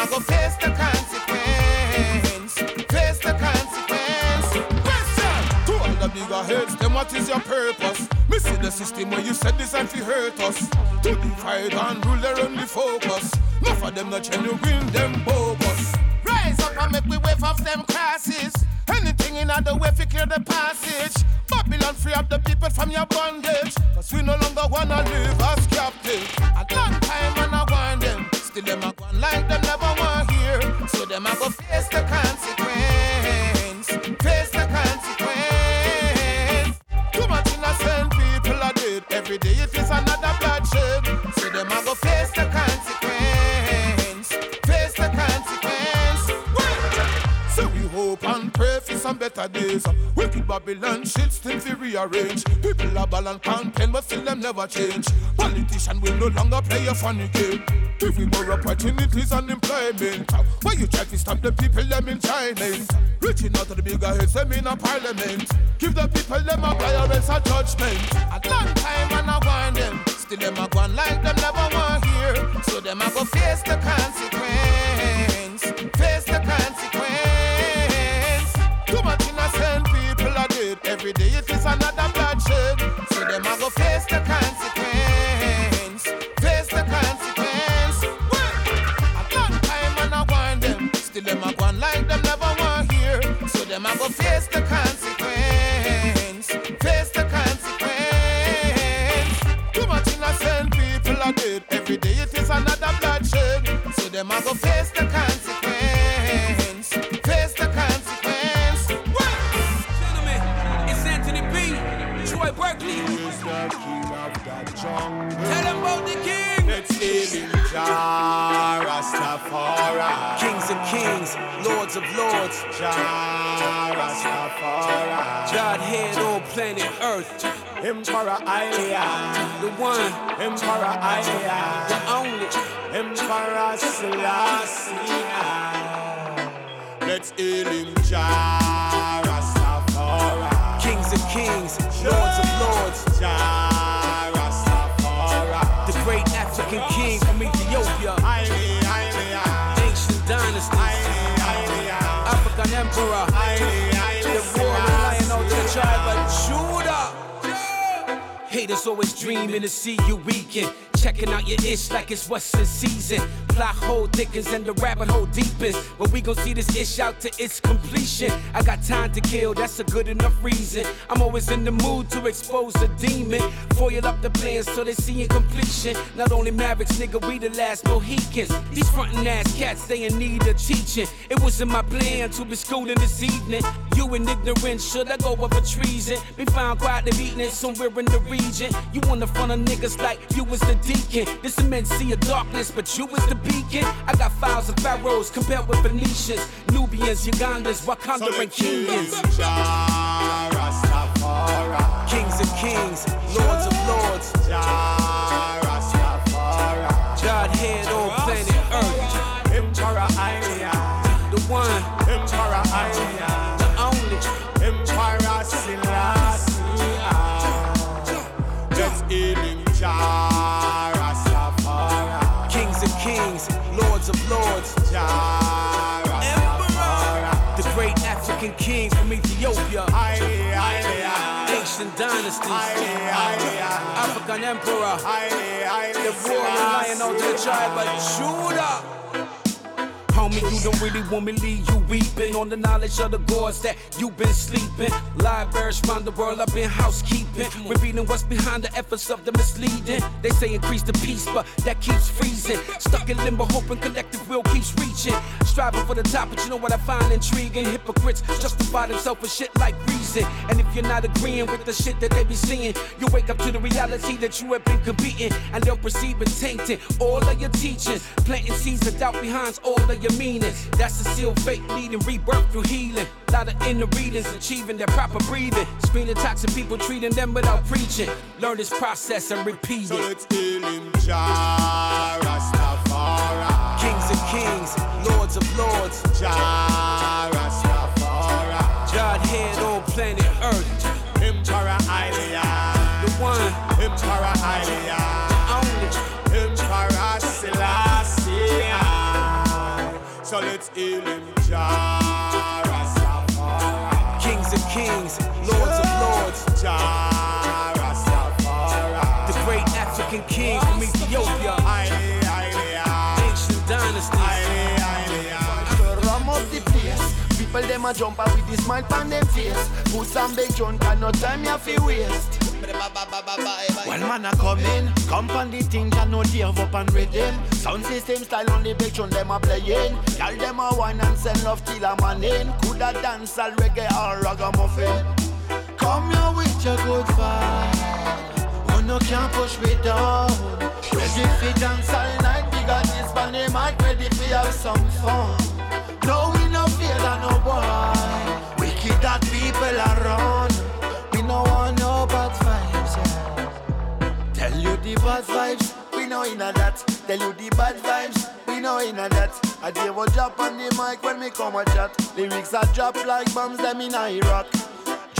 [SPEAKER 15] Them go face the consequence, face the consequence. Question to all the bigger heads, what is your purpose? Me see the system where you said this and hurt us. To divide and rule their only focus. Enough of them not genuine, them bogus. Rise up and make we wave off them crosses. Anything in other way fi clear the passage. Babylon free up the people from your bondage. Cause we no longer wanna live as captive. Better days. Wicked Babylon shit still fi rearrange. People are ball and campaign, but still them never change. Politician will no longer play a funny game. Give we more opportunities and employment. Why you try to stop the people them in China? Reaching out to the bigger heads them in a parliament. Give the people them a violence a judgment. A long time and I want them. Still them a go like them never want hear. So them a go face the consequence. Every day it is another bloodshed. So them a go face the consequence. Face the consequence. Well, a long time and I want them. Still them a go on like them never want hear. So them a go face the consequence. Face the consequence. Too much innocent people are dead. Every day it is another bloodshed. So them a go
[SPEAKER 21] lords
[SPEAKER 15] of Lords. Godhead on planet Earth.
[SPEAKER 22] Emperor Isaiah,
[SPEAKER 15] The one,
[SPEAKER 22] Emperor Isaiah,
[SPEAKER 15] the only.
[SPEAKER 22] Emperor Selassie.
[SPEAKER 23] Let's hail him, Jah Rastafari.
[SPEAKER 15] Kings of kings, lords of lords.
[SPEAKER 23] Jah
[SPEAKER 15] emperor. The lion of the tribe of Judah. Haters always dreaming to see you weaken. Checking out your ish like it's what's in season. Plot hole thickens and the rabbit hole deepens. But we gon' see this ish out to its completion. I got time to kill, that's a good enough reason. I'm always in the mood to expose a demon. Foil up the plans so they see in completion. Not only Mavericks, nigga, we the last Mohicans. These frontin' ass cats, they in need of teaching. It wasn't my plan to be schooling this evening. You in ignorance, should I go up for treason? Be found quietly beating it somewhere in the region. You wanna front of niggas like you was the deacon. This immense sea of darkness, but you was the beacon. I got files of pharaohs compared with Phoenicians, Nubians, Ugandans, Wakanda, and Kenyans. Kings of kings, lords of lords. Godhead on planet Earth. The one,
[SPEAKER 22] Emperor. Haile, Haile,
[SPEAKER 15] The warrior lion of the tribe of Judah. Homie, you don't really want me leave you weeping on the knowledge of the gods that you've been sleeping. Libraries around the world, I've been housekeeping, revealing what's behind the efforts of the misleading. They say increase the peace, but that keeps freezing. Stuck in limbo, hoping collective will keeps reaching. Striving for the top, but you know what I find intriguing? Hypocrites justify themselves for shit like reason. And if you're not agreeing with the shit that they be seeing, you wake up to the reality that you have been competing, and they'll perceive it tainting all of your teachings, planting seeds of doubt behind all of your meanings. That's the sealed fate leading rebirth through healing. Lot of inner readings achieving their proper breathing. Screening toxic people, treating them without preaching. Learn this process and repeat it.
[SPEAKER 23] let's hail him, Jah Rastafari.
[SPEAKER 15] Kings of kings, lords of lords.
[SPEAKER 23] Jah
[SPEAKER 15] Kings of kings, lords of lords. The great African king from Ethiopia. Ancient dynasties.
[SPEAKER 7] Up. People them a jump out with the smile on them face. Put some big junk and no time you fi waste. Well eh, man a come in, come on the thing can no give up and rhythm. Sound system style on the big tune them a playing. Girl them a wine and send love till man in. Coulda dance all reggae or ragamuffin. Come here with your good vibe. Oh no can't push me down. Ready fi dance all night. We got this on the mic, ready fi have some fun. No we no fear that no boy. We keep that people around. The bad vibes. We know inna that. Tell you the bad vibes. We know inna that. I give a drop on the mic when me come a chat. Lyrics a drop like bombs them in Iraq.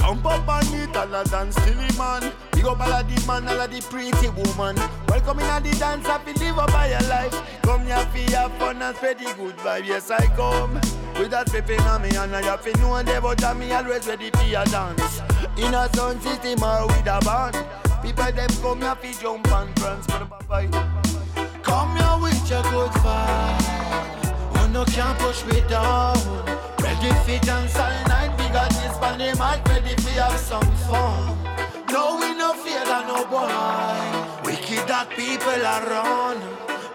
[SPEAKER 7] Jump up on it and a dance till the man. Big up all of the man, all of the pretty woman. Welcome in the dance, happy live up by your life. Come here for have fun and spread the good vibe. Yes, I come. With that pepping on me and I have to know and but me always ready for your dance. In a sound system or with a band. People them come here for jump and dance. Come here with your good vibe. Oh no can't push me down. Ready for dance all night. We got this on the mic, ready for have some fun. No, we no fear that no boy. We keep that people around.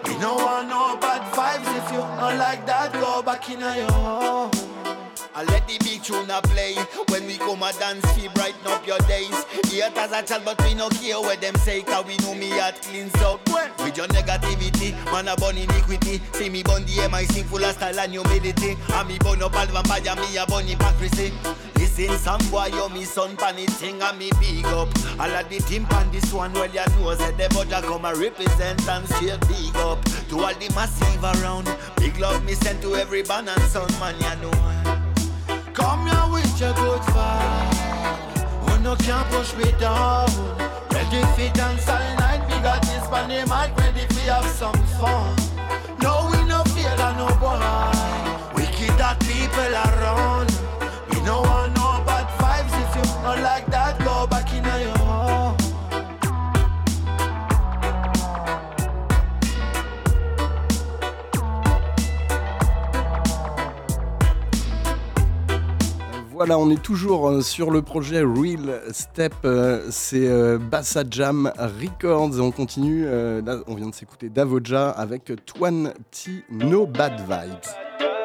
[SPEAKER 7] We no want no bad vibes. If you don't like that, go back in your home.
[SPEAKER 9] I let the big a play When we come a dance, we brighten up your days Haters a child, but we no care what them say Cause we know me heart cleans up your negativity, man a burn iniquity. See me burn the MIC full of style and humidity And me burn up all vampire, me a burn hypocrisy. Listen some boy, yo me son pan it thing and me big up. All of the team pan this one, well you know said the butter come a represent and straight big up. To all the massive around, big love me sent to every band and son man you know.
[SPEAKER 7] Come here with your good vibe, you no can push me down. Ready for dance all night, we got this man, they might ready for have some fun.
[SPEAKER 5] Voilà, on est toujours euh, sur le projet Real Step, euh, c'est euh, Bassa Jam Records on continue, on vient de s'écouter Davoja avec Twan T No Bad Vibes.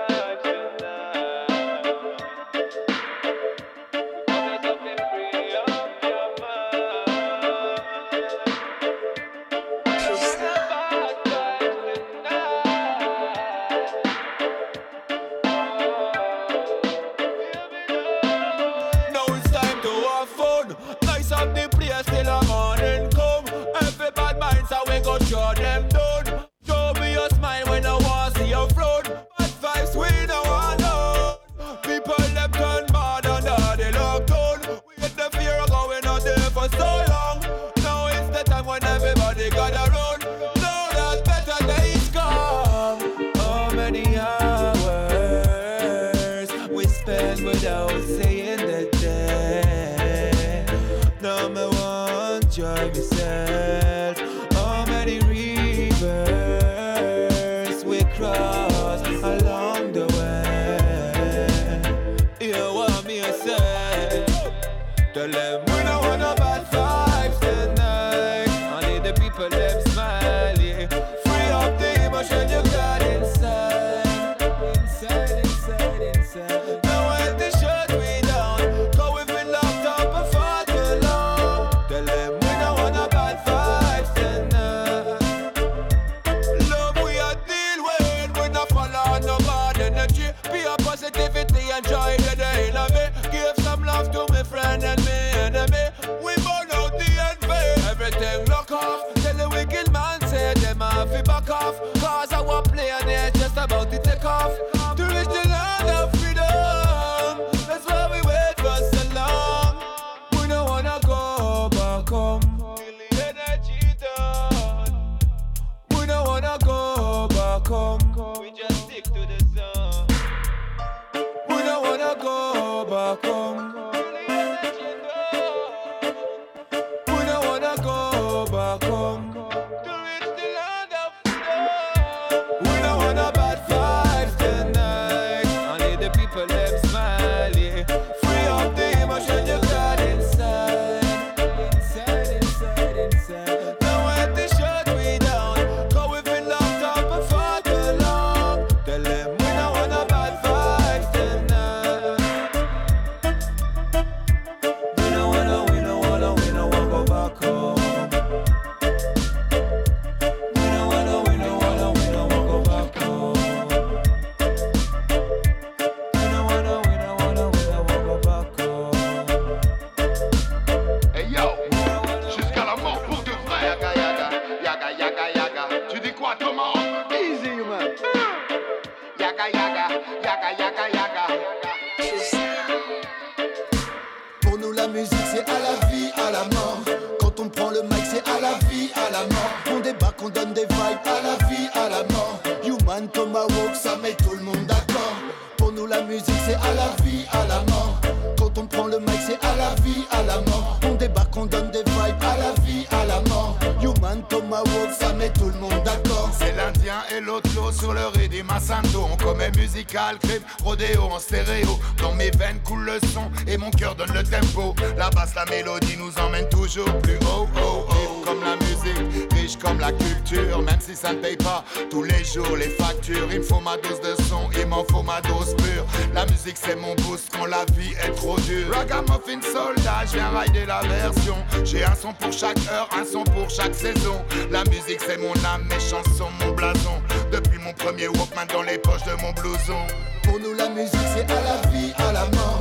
[SPEAKER 12] Ma dose de son, il m'en faut ma dose pure. La musique c'est mon boost quand la vie est trop dure. Ragamuffin soldat, je viens rider la version. J'ai un son pour chaque heure, un son pour chaque saison. La musique c'est mon âme, mes chansons, mon blason. Depuis mon premier Walkman dans les poches de mon blouson.
[SPEAKER 9] Pour nous, la musique, c'est à la vie, à la mort.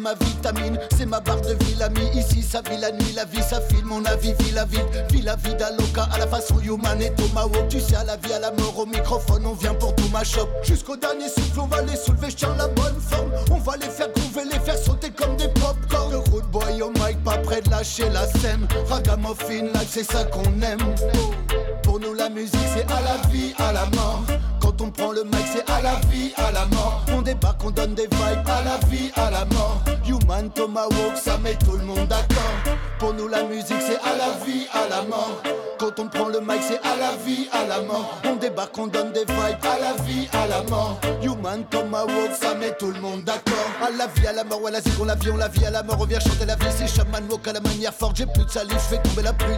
[SPEAKER 9] Ma vitamine, c'est ma barre de vie, l'ami. Ici, ça vit la nuit, la vie, ça file mon avis, vie la vie, vie la vie d'Aloca à la façon Human et Tomahawk. Tu sais, à la vie, à la mort, au microphone, on vient pour tout ma shop. Jusqu'au dernier souffle, on va les soulever, je tiens la bonne forme. On va les faire groover, les faire sauter comme des popcorn. Le road boy au mic, pas prêt de lâcher la scène. Ragamuffin, live, c'est ça qu'on aime. Pour nous, la musique, c'est à la vie, à la mort. On prend le mic, c'est à la vie, à la mort. On débarque, on donne des vibes à la vie, à la mort. Human Tomahawk, ça met tout le monde d'accord. Pour nous, la musique, c'est à la vie, à la mort. Quand on prend le mic, c'est à la vie, à la mort. On débarque, on donne des vibes à la vie, à la mort. Human Tomahawk, ça met tout le monde d'accord. À la vie, à la mort, ouais, la on la vie, on la vie, à la mort. On vient chanter la vie, c'est Shaman Walk à la manière forte. J'ai plus de salive, je fais tomber la pluie.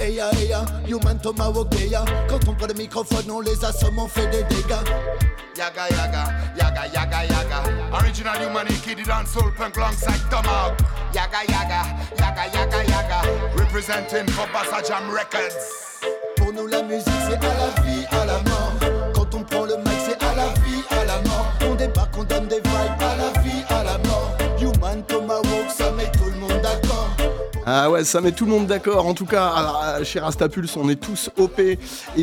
[SPEAKER 9] Eya, eya, Human Tomahawk, eya. Quand on prend le microphone, on les assomme, on fait des dégâts.
[SPEAKER 12] Yaga yaga, yaga yaga yaga. Original human kid soul punk alongside Tomahawk. Yaga yaga, yaga yaga yaga. Representing for Bassa Jam Records.
[SPEAKER 9] Pour nous, la musique, c'est à la vie, à la mort.
[SPEAKER 3] Ah ouais, ça met tout le monde d'accord. En tout cas, chez Rastapulse, on est tous OP et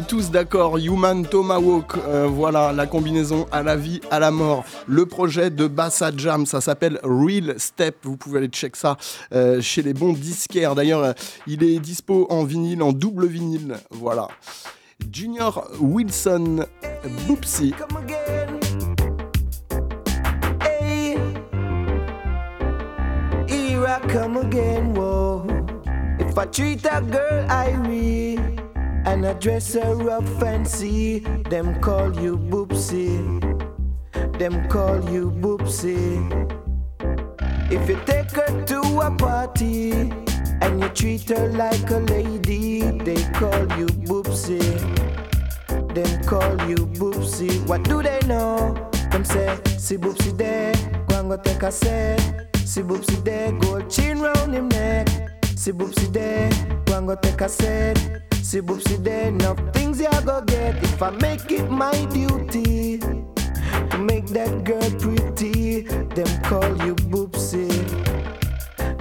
[SPEAKER 3] tous d'accord. Human Tomahawk, euh, voilà la combinaison à la vie, à la mort. Le projet de Bassa Jam, ça s'appelle Real Step. Vous pouvez aller check ça euh, chez les bons disquaires. D'ailleurs, euh, il est dispo en vinyle, en double vinyle. Voilà. Junior Wilson Boopsy.
[SPEAKER 24] Here I come again, whoa. If I treat a girl Irie and I dress her up fancy, them call you boopsy. Them call you boopsy. If you take her to a party and you treat her like a lady, they call you boopsy. Them call you boopsy. What do they know? Them say, see boopsy there, go and go take a set. See boopsy there, gold chain round him neck. See boopsy there, and go take a set. See boopsy there, enough things you go get. If I make it my duty to make that girl pretty, them call you boopsy.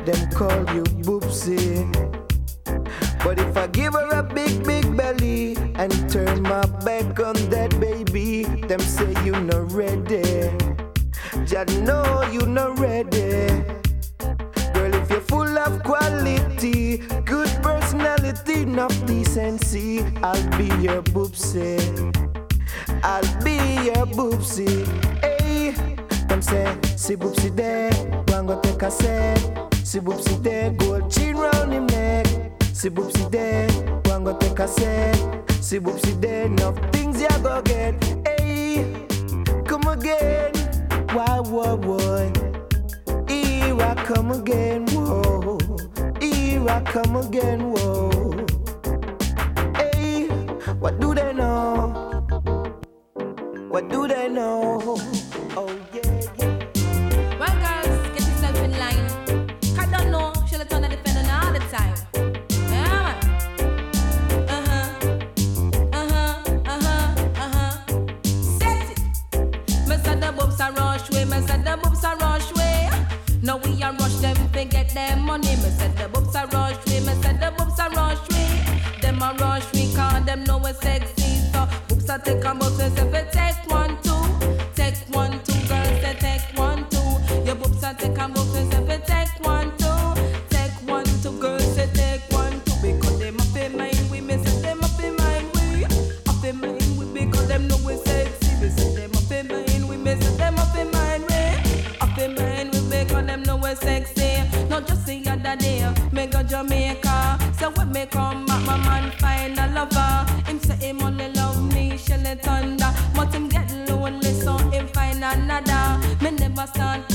[SPEAKER 24] Them call you boopsy. But if I give her a big, big belly and turn my back on that baby, them say you not ready. Just know you're not ready. Girl, if you're full of quality, good personality, enough decency, I'll be your boopsy. I'll be your boopsy. Hey, them say, see boopsy there, and go take a set. See boopsy there, gold chain round him neck. See boopsy there, and go take a set. See boopsy there, enough things you go get. Hey, come again, why, why, why? Here I come again, whoa. Here I come again, whoa. Hey, what do they know? What do they know? Oh yeah, yeah.
[SPEAKER 25] Rush get them money. Me said the boobs are rush way. Me said the boobs are rush way. Them a rush call them know we sexy. So boobs are take So when me come back, my man find a lover. Him say him only love me, Shelly Thunder. But him get lonely, so him find another. Me never start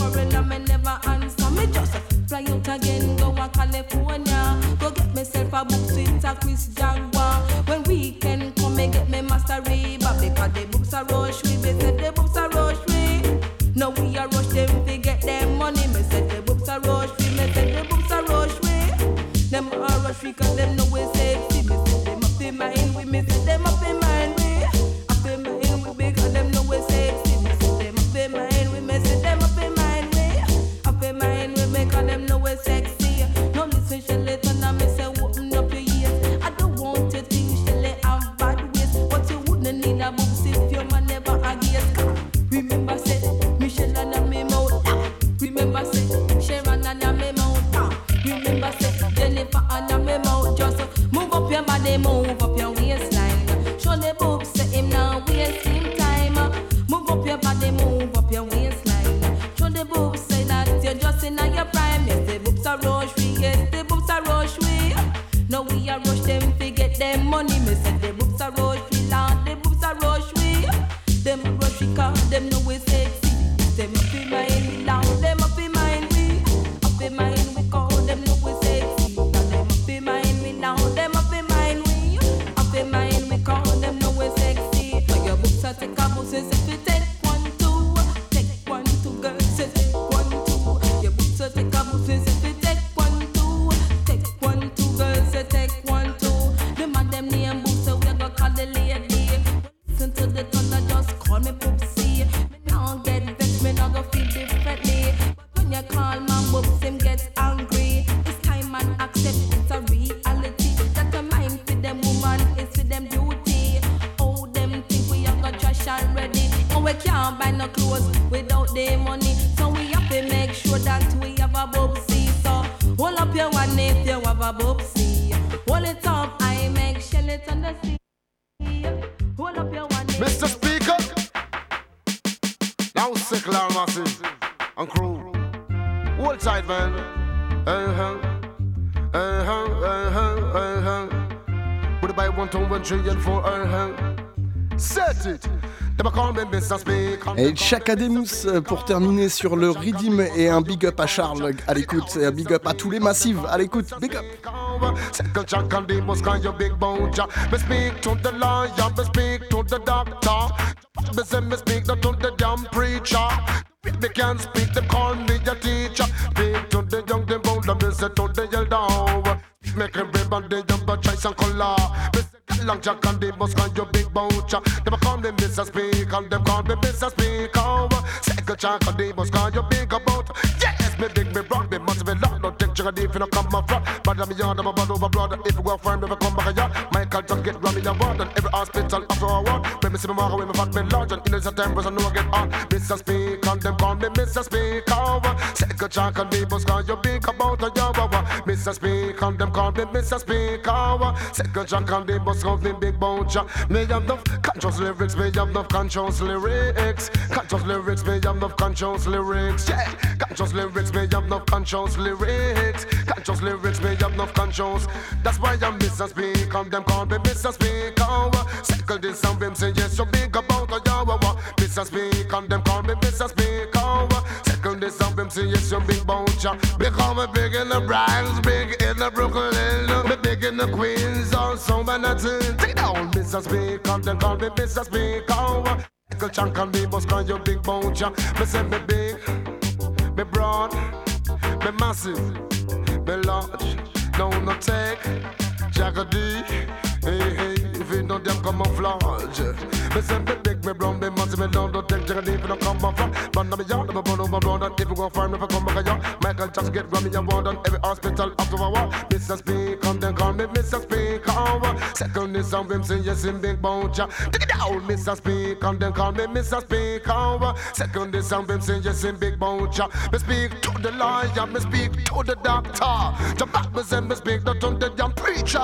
[SPEAKER 3] Et Chaka Demus euh, pour terminer sur le rythme et un big up à Charles à l'écoute et un big up à tous les massifs à l'écoute. Big up.
[SPEAKER 26] Second check on the bus can you big bunch Me speak to the lawyer, me speak to the doctor. Me say me speak not to the damn preacher. Me can speak, them call me a teacher. Speak to the young, them old, and me say to the elder. Make everybody jump a choice and color Me say get long jack on the bus can you big bunch Them call me Mr. Speak and them call me Mr. Speaker Second check on the bus can you big about Yes, me big, me broad, me must be loud Don't take sugar if you don't come my front But I'm yard, I'm a bad over blood If you go find me, we come back a yard. Michael just get Grammy award And every hospital after a ward. When me see me walk away, me fat me large. And in the September, I know I get on. Mr. Speak and them call me Mr. Speaker Second check on the bus can you big about a Mr. Speak and them call me Mr. Speaker oh. Second check on the bus call me big bunch Me have enough conscious lyrics Me have enough conscious lyrics Conscious lyrics, me have enough conscious lyrics Yeah, conscious lyrics, me have enough conscious lyrics Conscious lyrics, me have enough conscious That's why I'm Mr. Speak and them call me Mr. Speaker oh. Second this and them say yes, you big about a yawa oh, Mr. Speak and them call me Mr. Speaker Second this and them say yes, you big bunch Because me big in the Bronx, big in the Brooklyn. Me big in the Queens, also Manhattan Take down Mr. Speak and them call me Mr. Speaker Little chunk on me bus call you big bunch Me say me big, me broad, me massive, me large. No, no take, Jagger Hey, hey, if you know them camouflage. Me say me big, me brown, me massive, me down Don't you don't come back. From of me yard, me burn over blood And if you go if I come back a yard Michael Jackson get Grammy award And every hospital a war Mr. Speak, and then call me Mr. Speaker Second is some him say yes in big bunch Take it down, Mr. Speak, and then call me Mr. Speaker Second is some him say yes in big bunch Me speak to the lawyer, me speak to the doctor The back me say me speak to the young preacher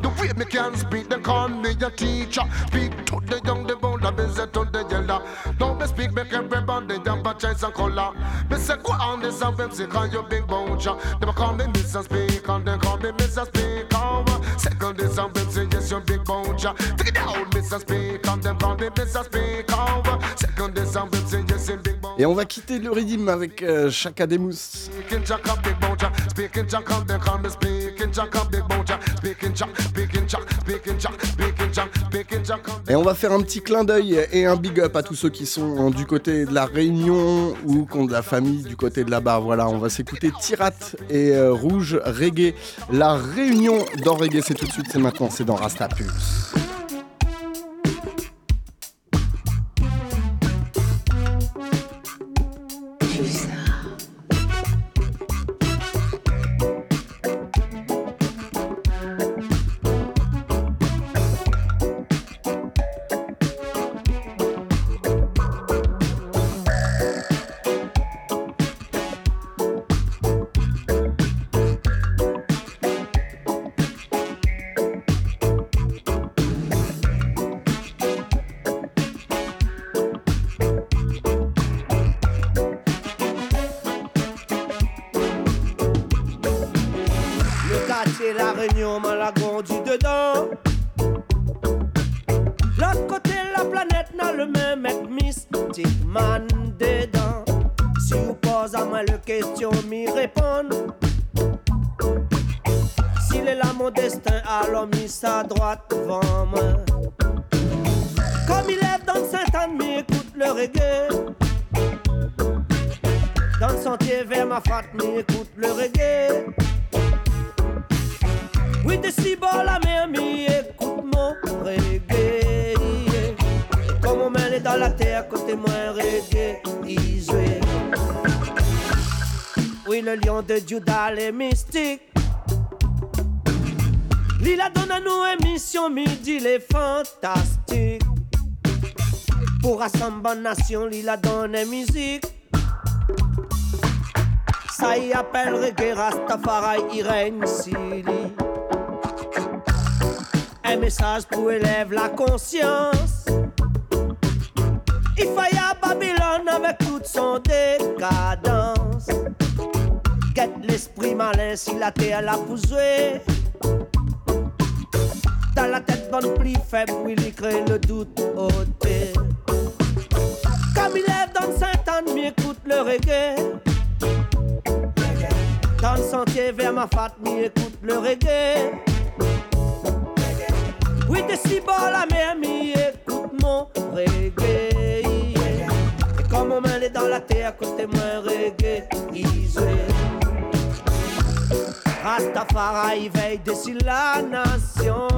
[SPEAKER 26] The way me can speak, then call me a teacher Speak to the young, the old, and me to the elder Now me speak, make everybody
[SPEAKER 12] them but choice and color. Me say go on this and Pepsi call you big boucher. Them call me Mr. Speaker, them call me Mr. Speaker. Second this and Pepsi, yes you big boucher. Take it down, Mr. Speaker, them call me Mr. Speaker. Second this and Pepsi, yes you big boucher.
[SPEAKER 3] Et on va quitter le rythme avec euh, Chaka Demus.
[SPEAKER 12] Speaking Jack up big boucher, speaking Jack up, them call me speaking Jack up big boucher, speaking Jack, speaking Jack, speaking Jack, speaking Jack, speaking Jack up.
[SPEAKER 3] Et on va faire un petit clin d'œil et un big up à tous ceux qui sont du côté de la Réunion ou qui ont de la famille du côté de là-bas. Voilà, on va s'écouter Tirat et euh, Rouge Reggae. La Réunion dans Reggae, c'est tout de suite, c'est maintenant, c'est dans Rasta
[SPEAKER 27] rassembler nation, il a donné musique. Ça y appelle reggae, Rastafari, il règne Sili. Un message pour élève la conscience. Il faille à Babylone avec toute son décadence. Guette l'esprit malin si la terre l'a poussé. Dans la tête bonne plus faible, il crée le doute ôté. Comme il est dans le Saint-Anne, mi écoute le reggae. Dans le sentier vers ma fat, mi écoute le reggae. Oui, de si bas la mer, écoute mon reggae. Et comme on m'en est dans la terre, côté moi reggae, Israël. Rastafari veille d'ici la nation.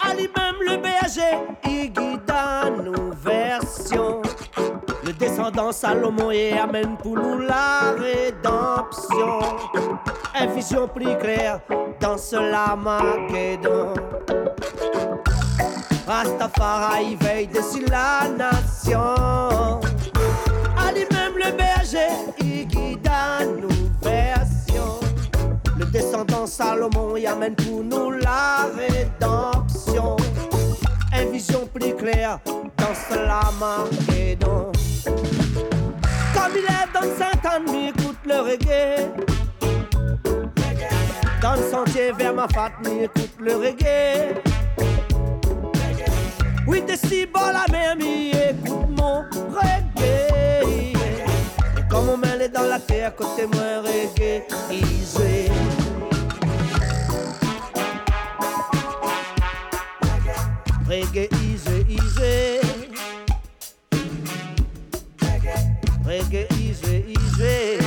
[SPEAKER 27] Ali même le berger, il guide à nos Le descendant Salomon et amène pour nous la rédemption. Une vision plus claire dans ce Lamageddon. Rastafari veille dessus la nation. Ali même le berger, il guide à nos versions. Le descendant Salomon y amène pour nous la rédemption. Vision plus claire dans ce Lamageddon. Comme il est dans Saint-Anne, écoute le reggae. Dans le sentier vers ma fat, écoute le reggae. Oui, de si bas la mi écoute mon reggae. Comme on mêle dans la terre, côté moi reggae, easy. Reggae easy, easy. Reggae easy, easy.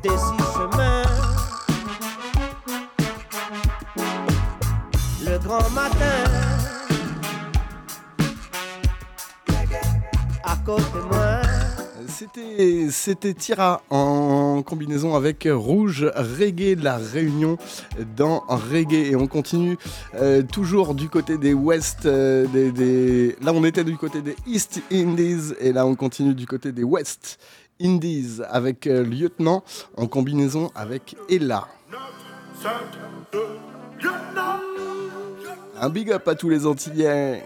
[SPEAKER 27] Des six chemins. Le grand matin. À côté de moi.
[SPEAKER 3] C'était, c'était Tira en en combinaison avec Rouge Reggae la Réunion dans Reggae. Et on continue euh, toujours du côté des West, euh, des, là on était du côté des East Indies et là on continue du côté des West Indies avec euh, Lieutenant en combinaison avec Ella. Un big up à tous les Antillais.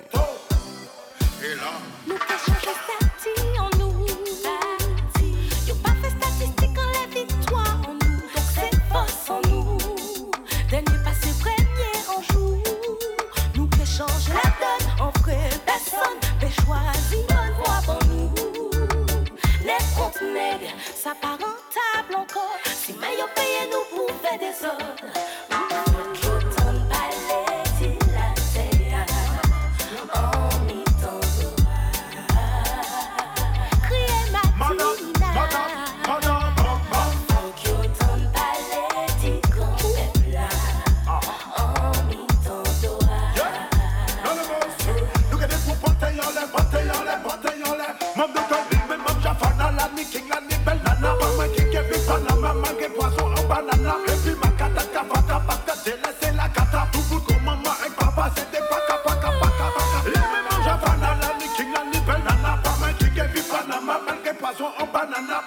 [SPEAKER 28] sa pa rentable ankon Si may yo peye nou pou fe
[SPEAKER 29] de zon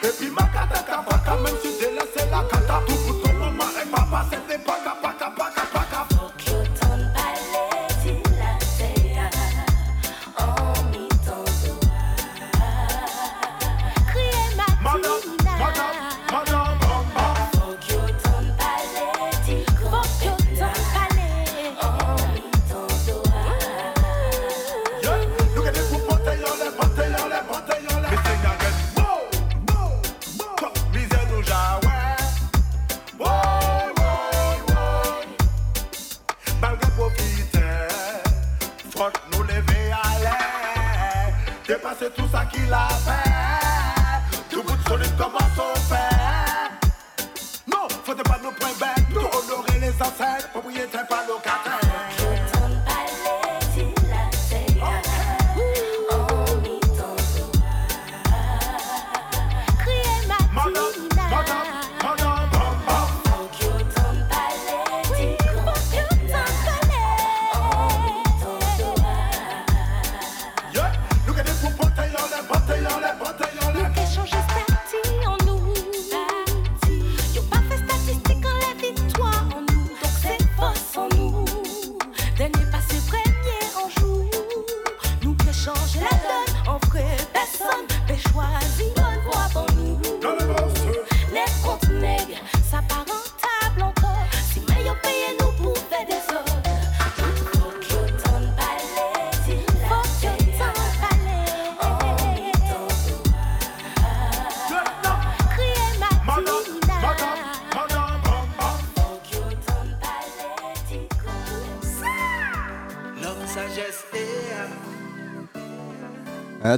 [SPEAKER 29] If
[SPEAKER 30] you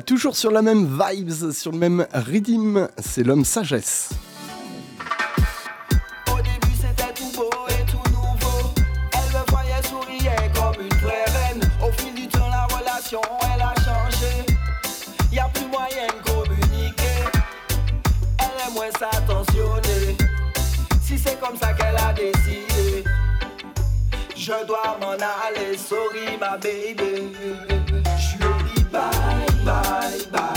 [SPEAKER 30] Toujours sur la même vibes, sur le même rythme, c'est l'homme sagesse.
[SPEAKER 29] Au début c'était tout beau et tout nouveau. Elle me voyait sourire comme une vraie reine. Au fil du temps la relation, elle a changé. Y'a plus moyen de communiquer. Elle est moins s'attentionnée. Si c'est comme ça qu'elle a décidé. Je dois m'en aller, souris ma bébé. Je lis pas. bye bye.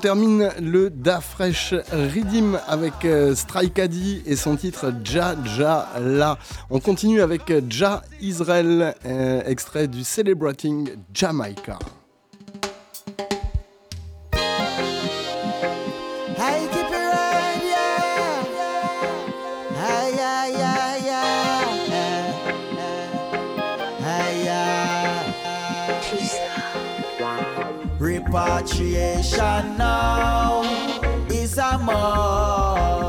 [SPEAKER 3] On termine le Da Fresh Redeem avec euh, Strikadi et son titre Ja Ja La. On continue avec Ja Israel, euh, extrait du Celebrating Jamaica.
[SPEAKER 9] Education now is a must.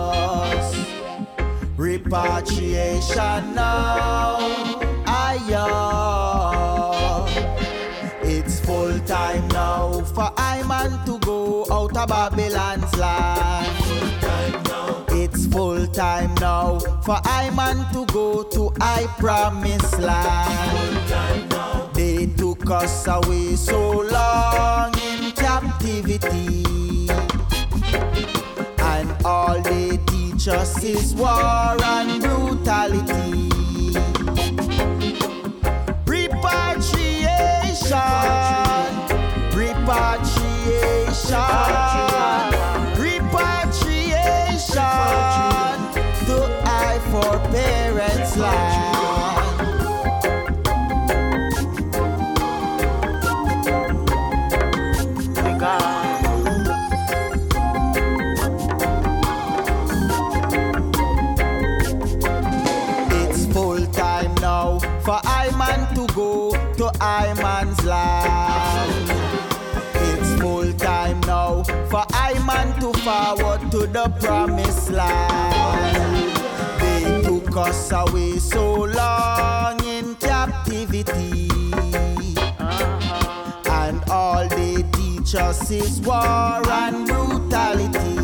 [SPEAKER 9] Repatriation now, aye. It's full time now for I man to go out of Babylon's land. It's full time now for I man to go to I promise land. Cause I we so long in captivity. And all they teach us is war and brutality. Repatriation Repatriation Repatriation. the promised land. They took us away so long in captivity. And all they teach us is war and brutality.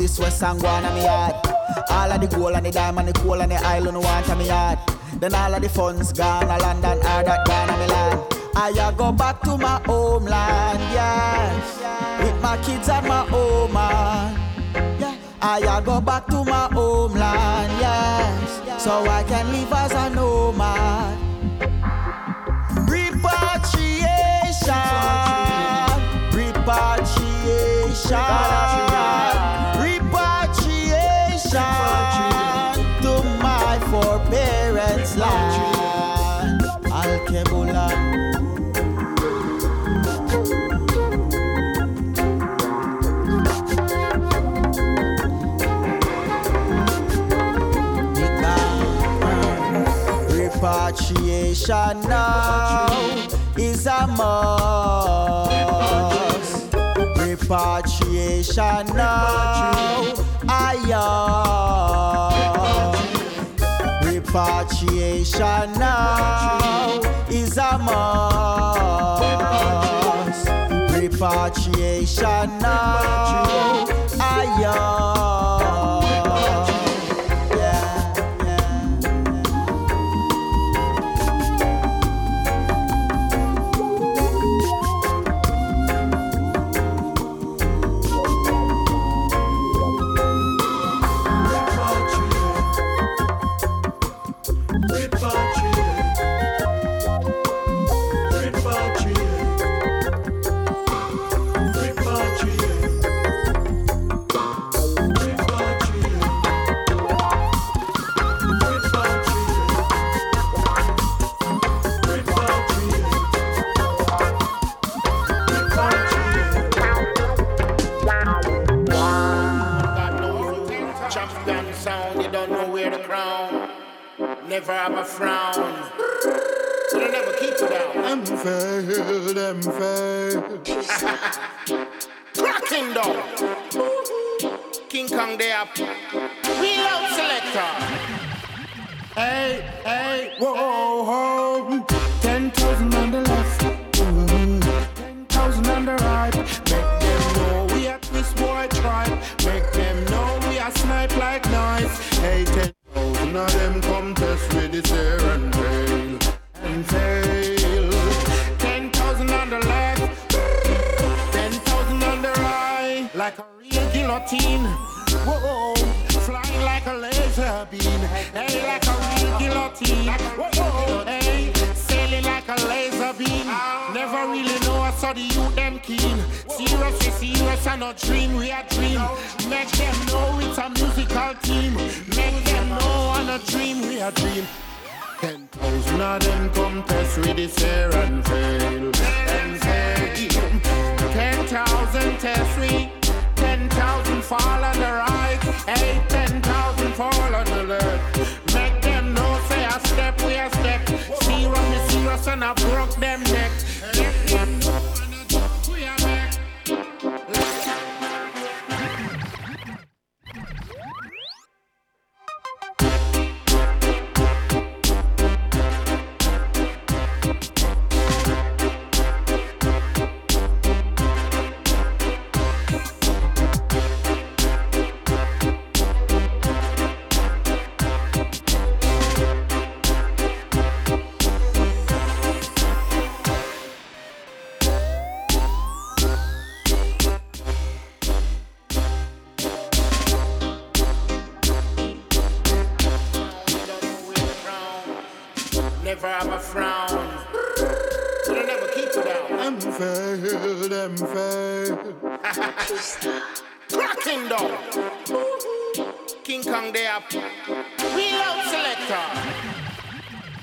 [SPEAKER 9] This west and go on me yard. All of the gold and the diamond, the coal and the island want on me yard. Then all of the funds gone, a London, all that gone on me land. I go back to my homeland, yes. With my kids and my home man. Yeah. I go back to my homeland, yes. So I can live as a nomad. Repatriation, repatriation Repatriation now is a must. Repatriation now, I Repatriation now is a must. Repatriation now, I
[SPEAKER 31] Champion A frown. So they never keep you down.
[SPEAKER 32] Them fail, them fail.
[SPEAKER 31] Cracking down. King Kong they up. We love selector.
[SPEAKER 13] Hey, hey, whoa, whoa. Ten thousand on the left, mm, ten thousand on the right. Make them know we a twist boy tribe. Make them know we a snipe like knives. Hey, ten thousand of them come test Ten thousand left, ten thousand right. Like a real guillotine. Whoa, flying like a laser beam. Hey, like a real guillotine. Whoa, hey, sailing like a laser beam. Never really know I saw the them keen. Not dream, we are dream. Make them know it's a musical team. Make them know on a dream, we are dream. Ten thousand of them come with this air and fail, and fail. Ten thousand test we. Ten thousand fall on the right, ten thousand fall on the left. Make them know, say a step, we a step. Serious, me serious, and I broke them neck. Get them
[SPEAKER 31] up. We love selector.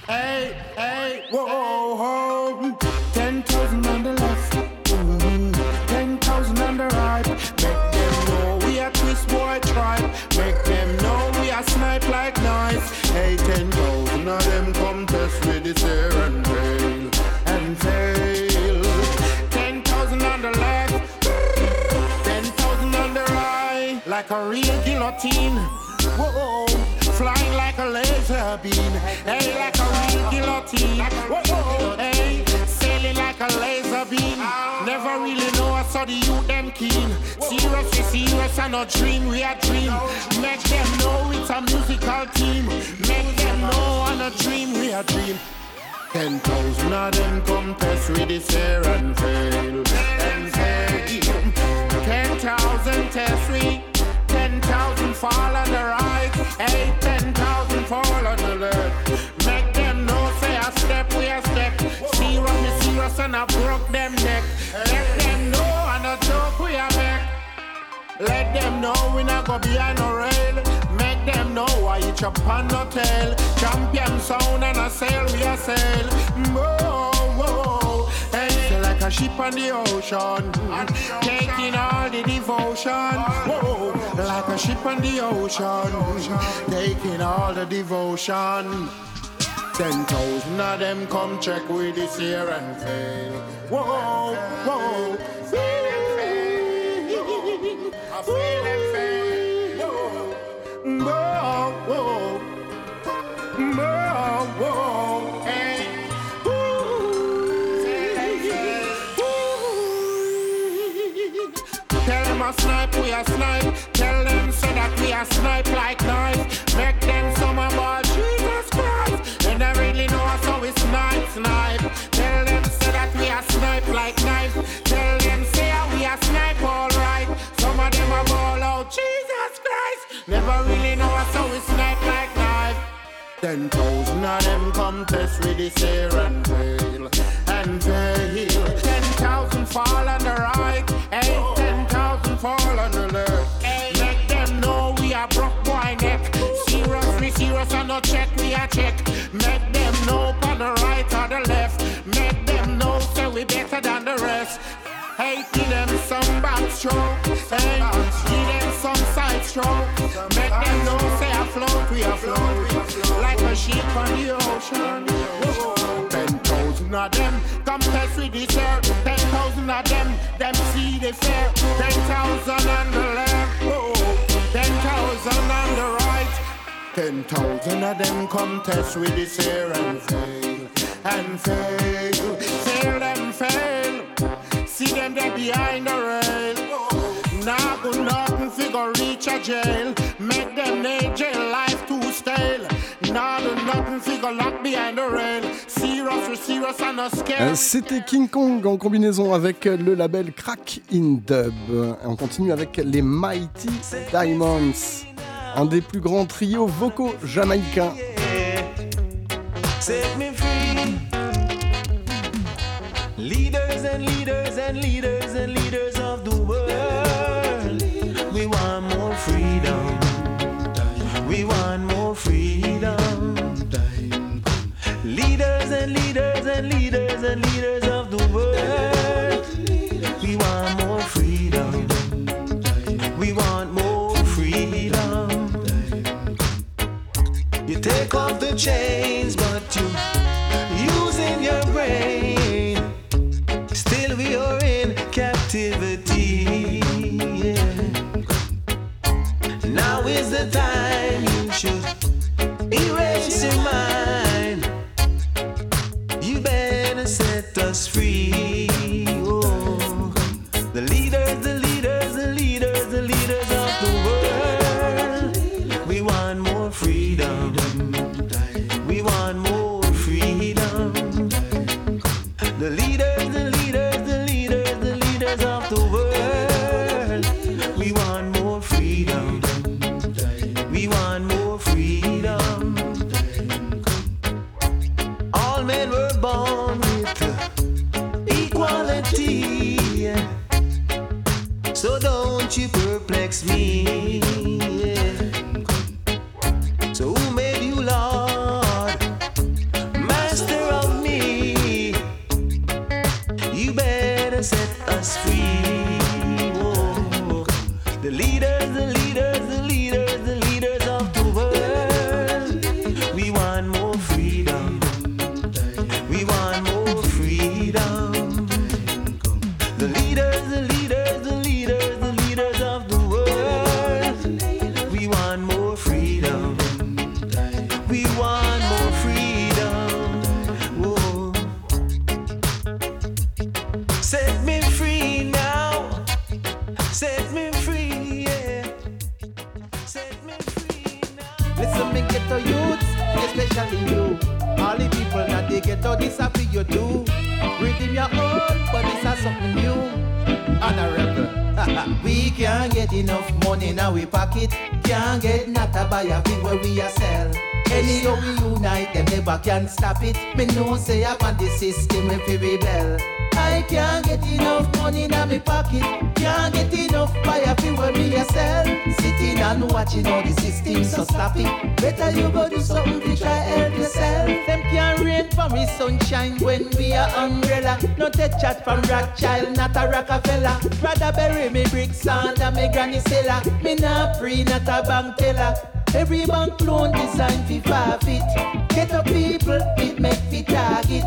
[SPEAKER 13] Hey, hey, whoa, whoa. Ten thousand on the left, mm, ten thousand on the right. Make them know we a twist boy tribe. Make them know we a snipe like knives. Hey, ten thousand of them come test with this air and fail, and fail. Ten thousand on the left, ten thousand on the right. Like a real guillotine. Whoa, flying like a laser beam. Hey, like a real guillotine. Whoa, hey, sailing like a laser beam. Never really know I saw the youth them keen. Serious, we serious and not dream, we a dream. Make them know it's a musical team. Make them know on a dream, we a dream. Ten thousand of them come with this air and fail. And fail. Ten thousand test we. Ten thousand fall on the right. Eight, ten thousand fall on the left. Make them know say a step, we a step. Serious, me serious and I broke them neck. Let them know and a joke we a make. Let them know we not go behind no rail. Make them know why you chop on no tail. Champion sound and a sail, we a sail. Whoa, a ship on the ocean. Taking all the devotion. Whoa, like a ship on the ocean. Taking all the devotion. Ten thousand of them come check with this here and fail. Whoa, whoa. I feel and fail. Whoa, whoa, whoa, we a snipe like knife. Make them summer ball, Jesus Christ. And they really know us how we snipe, snipe. Tell them so that we a snipe like knife. Tell them say we a snipe alright. Some of them a ball out, Jesus Christ. Never really know us how we snipe like knife. Ten thousand of them come test with this air and fail, check. Make them know on the right or the left. Make them know say we better than the rest. Hey, give them some backstroke. Hey, give them some side stroke. Make them know say I float, we a float. Like a ship on the ocean. Ten thousand of them come test with this air. Ten thousand of them, them see the fair. Ten thousand on the left. Ten thousand of them come test with this air and fail. And fail. Fail and fail. See them there behind the rail. Now go nothing figure reach a jail. Make them need jail life too stale.
[SPEAKER 3] C'était King Kong en combinaison avec le label Crack in Dub. On continue avec les Mighty Diamonds, un des plus grands trios vocaux jamaïcains.
[SPEAKER 33] Leaders and leaders and leaders and leaders of the world. We want more freedom. We want more freedom. Leaders and leaders and leaders and leaders of the world. We want more freedom. Take off the chains, but you using your brain. Still we are in captivity. yeah. Now is the time you should erase your mind.
[SPEAKER 34] From Rothschild, not a Rockefeller. Rather bury me bricks under me granny cellar. Me not free, not a bank teller. Every bank loan designed fi forfeit. Get up people, it make fi target.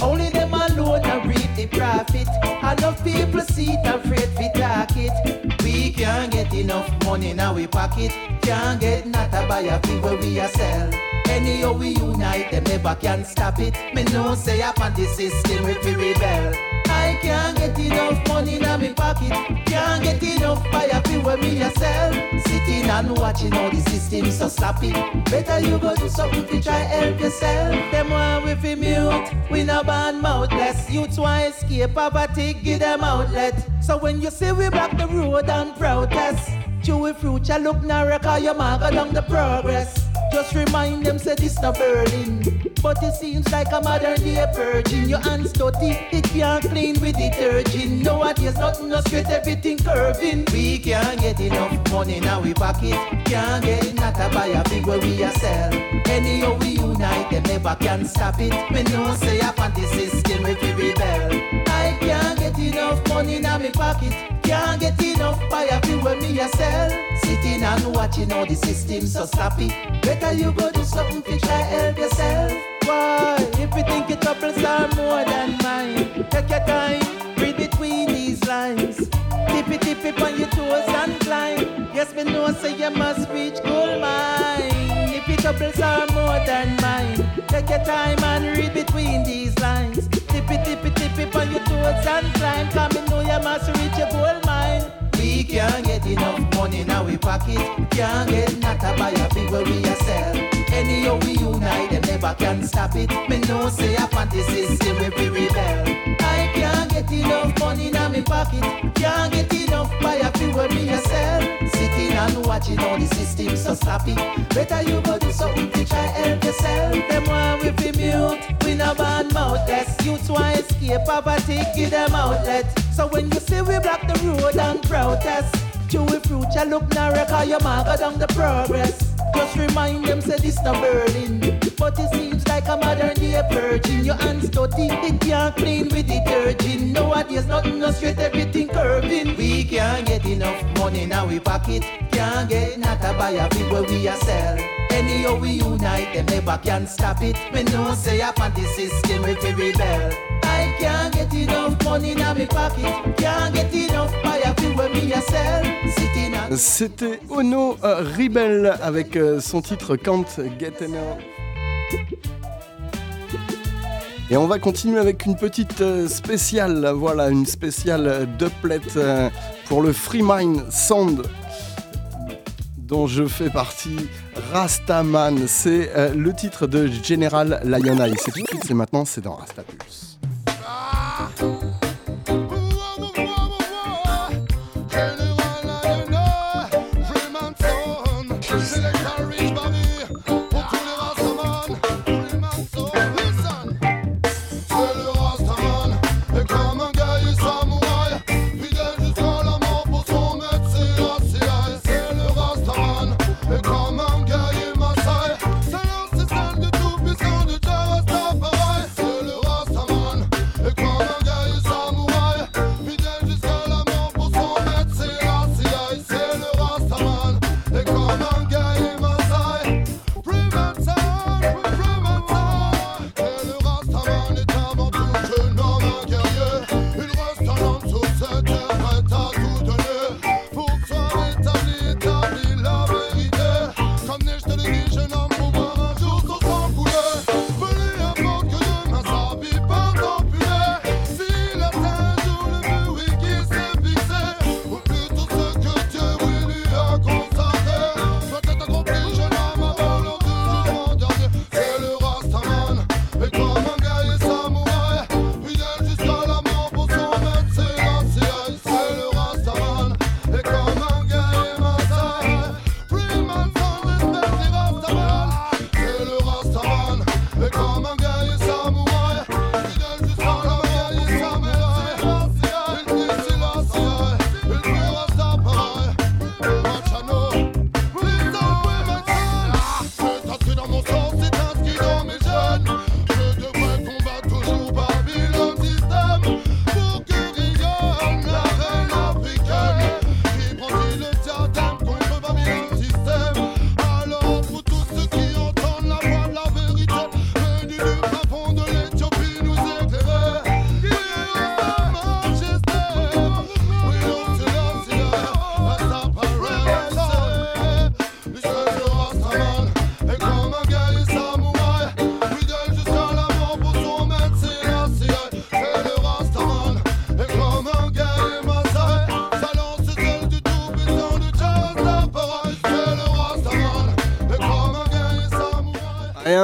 [SPEAKER 34] Only them alone a reap the profit. Enough people see it afraid fi talk it. We can't get enough money in our pocket. Can't get not a buy a where we a sell. Anyhow we unite, them never can stop it. Me know say up on the system we rebel. Can't get enough money in my pocket. Can't get enough a thing where me sell. Sitting and watching all the system so sloppy. Better you go do something to try help yourself. Them want we fi mute, we no ban mouthless. Youths want escape poverty, give them outlet. So when you see we block the road and protest, Chewy future look narrow cause you mark down the progress. Just remind them say this no Berlin But it seems like a modern day purging Your hands dirty, it can't clean with detergent Nowadays nothing no straight, everything curving. We can't get enough money now we pocket. Can't get not a buy a big where we a sell. Anyhow we unite, them never can stop it. Me know say up on the system if we rebel. I can't get enough money now me pocket. Can't get enough buy a big where me a sell. Sitting and watching all the system so sloppy Better you go do something to try help yourself. Why? If you think your troubles are more than mine, take your time, read between these lines. Tippy tippy on your toes and climb. Yes, me know say you must reach gold mine. If your troubles are more than mine, take your time and read between these lines. Tippy tippy tippy on your toes and climb. Come me know you must reach your gold mine. We can't get enough money in our pocket. Can't get not a buy a big where we a sell. Anyhow we unite, them never can stop it. Me know say on the system if we rebel. I can't get enough money in my pocket. Can't get enough buy a big where me a. Sitting and watching all the system so sloppy. Better you go do something to try help yourself. Them want we fi mute, we no ban mouthless. Youths want escape poverty, give them outlet. So when you see we block the road and protest, Chewy future look narrow cause your mark down the progress. Just remind them say this no Berlin. But it seems like a modern day purging Your hands. Dirty, it can't clean with detergent Nowadays nothing no straight, everything curving. We can't get enough money in our pocket. Can't get not a buy a big where we a sell. Anyhow we unite, them never can stop it. Me know say up on the system if we rebel. I can't get enough money in my pocket. Can't get enough buy a big where me a sell. On
[SPEAKER 3] C'était Ono euh, Rebel avec euh, son titre Can't Get. Et on va continuer avec une petite euh, spéciale, voilà, une spéciale doublet euh, pour le Free Mind Sound dont je fais partie, Rastaman. C'est le titre de General Lionel. C'est tout de suite, c'est maintenant, c'est dans Rastapulse.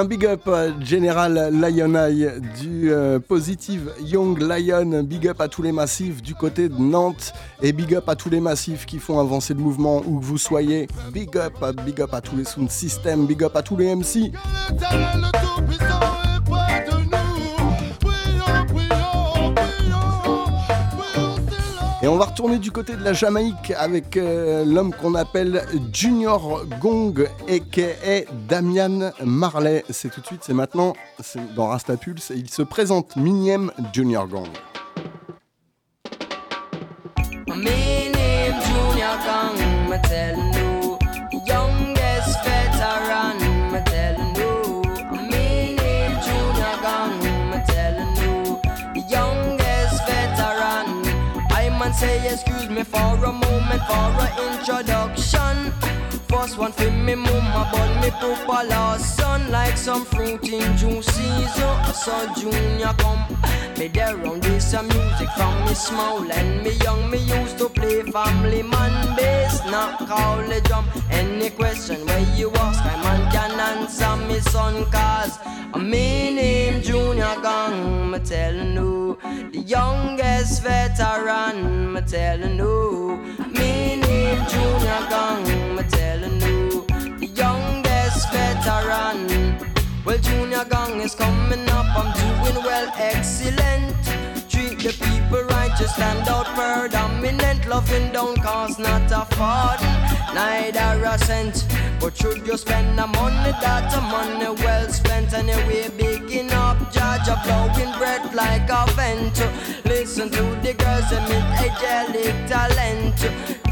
[SPEAKER 3] Big up à General Lion Eye du euh, Positive Young Lion. Big up à tous les massifs du côté de Nantes et big up à tous les massifs qui font avancer le mouvement où que vous soyez. Big up, big up à tous les sound systems, big up à tous les MC. Et on va retourner du côté de la Jamaïque avec euh, l'homme qu'on appelle Junior Gong aka Damian Marley. C'est tout de suite, c'est maintenant, c'est dans Rastapulse et il se présente Miniem Junior Gong.
[SPEAKER 35] Say excuse me for a moment for an introduction. First one for me mama, but me papa last son like some fruit in June season. So Junior come, me there round this some music from me small and me young. Me used to play family man bass, not call the drum. Any question where you ask, I man can answer me son cause me name Junior Gong. Me tellin' you, the youngest veteran. Me tellin' you, me name Junior Gong. Me tellin' veteran. Well, Junior Gong is coming up. I'm doing well, excellent. Treat the people right, just stand out predominant. Loving don't cost not a fart, neither a cent. But should you spend the money, that's a money well spent. Anyway, bigging up, judge a blowing breath like a vent. Listen to the girls, they meet angelic talent.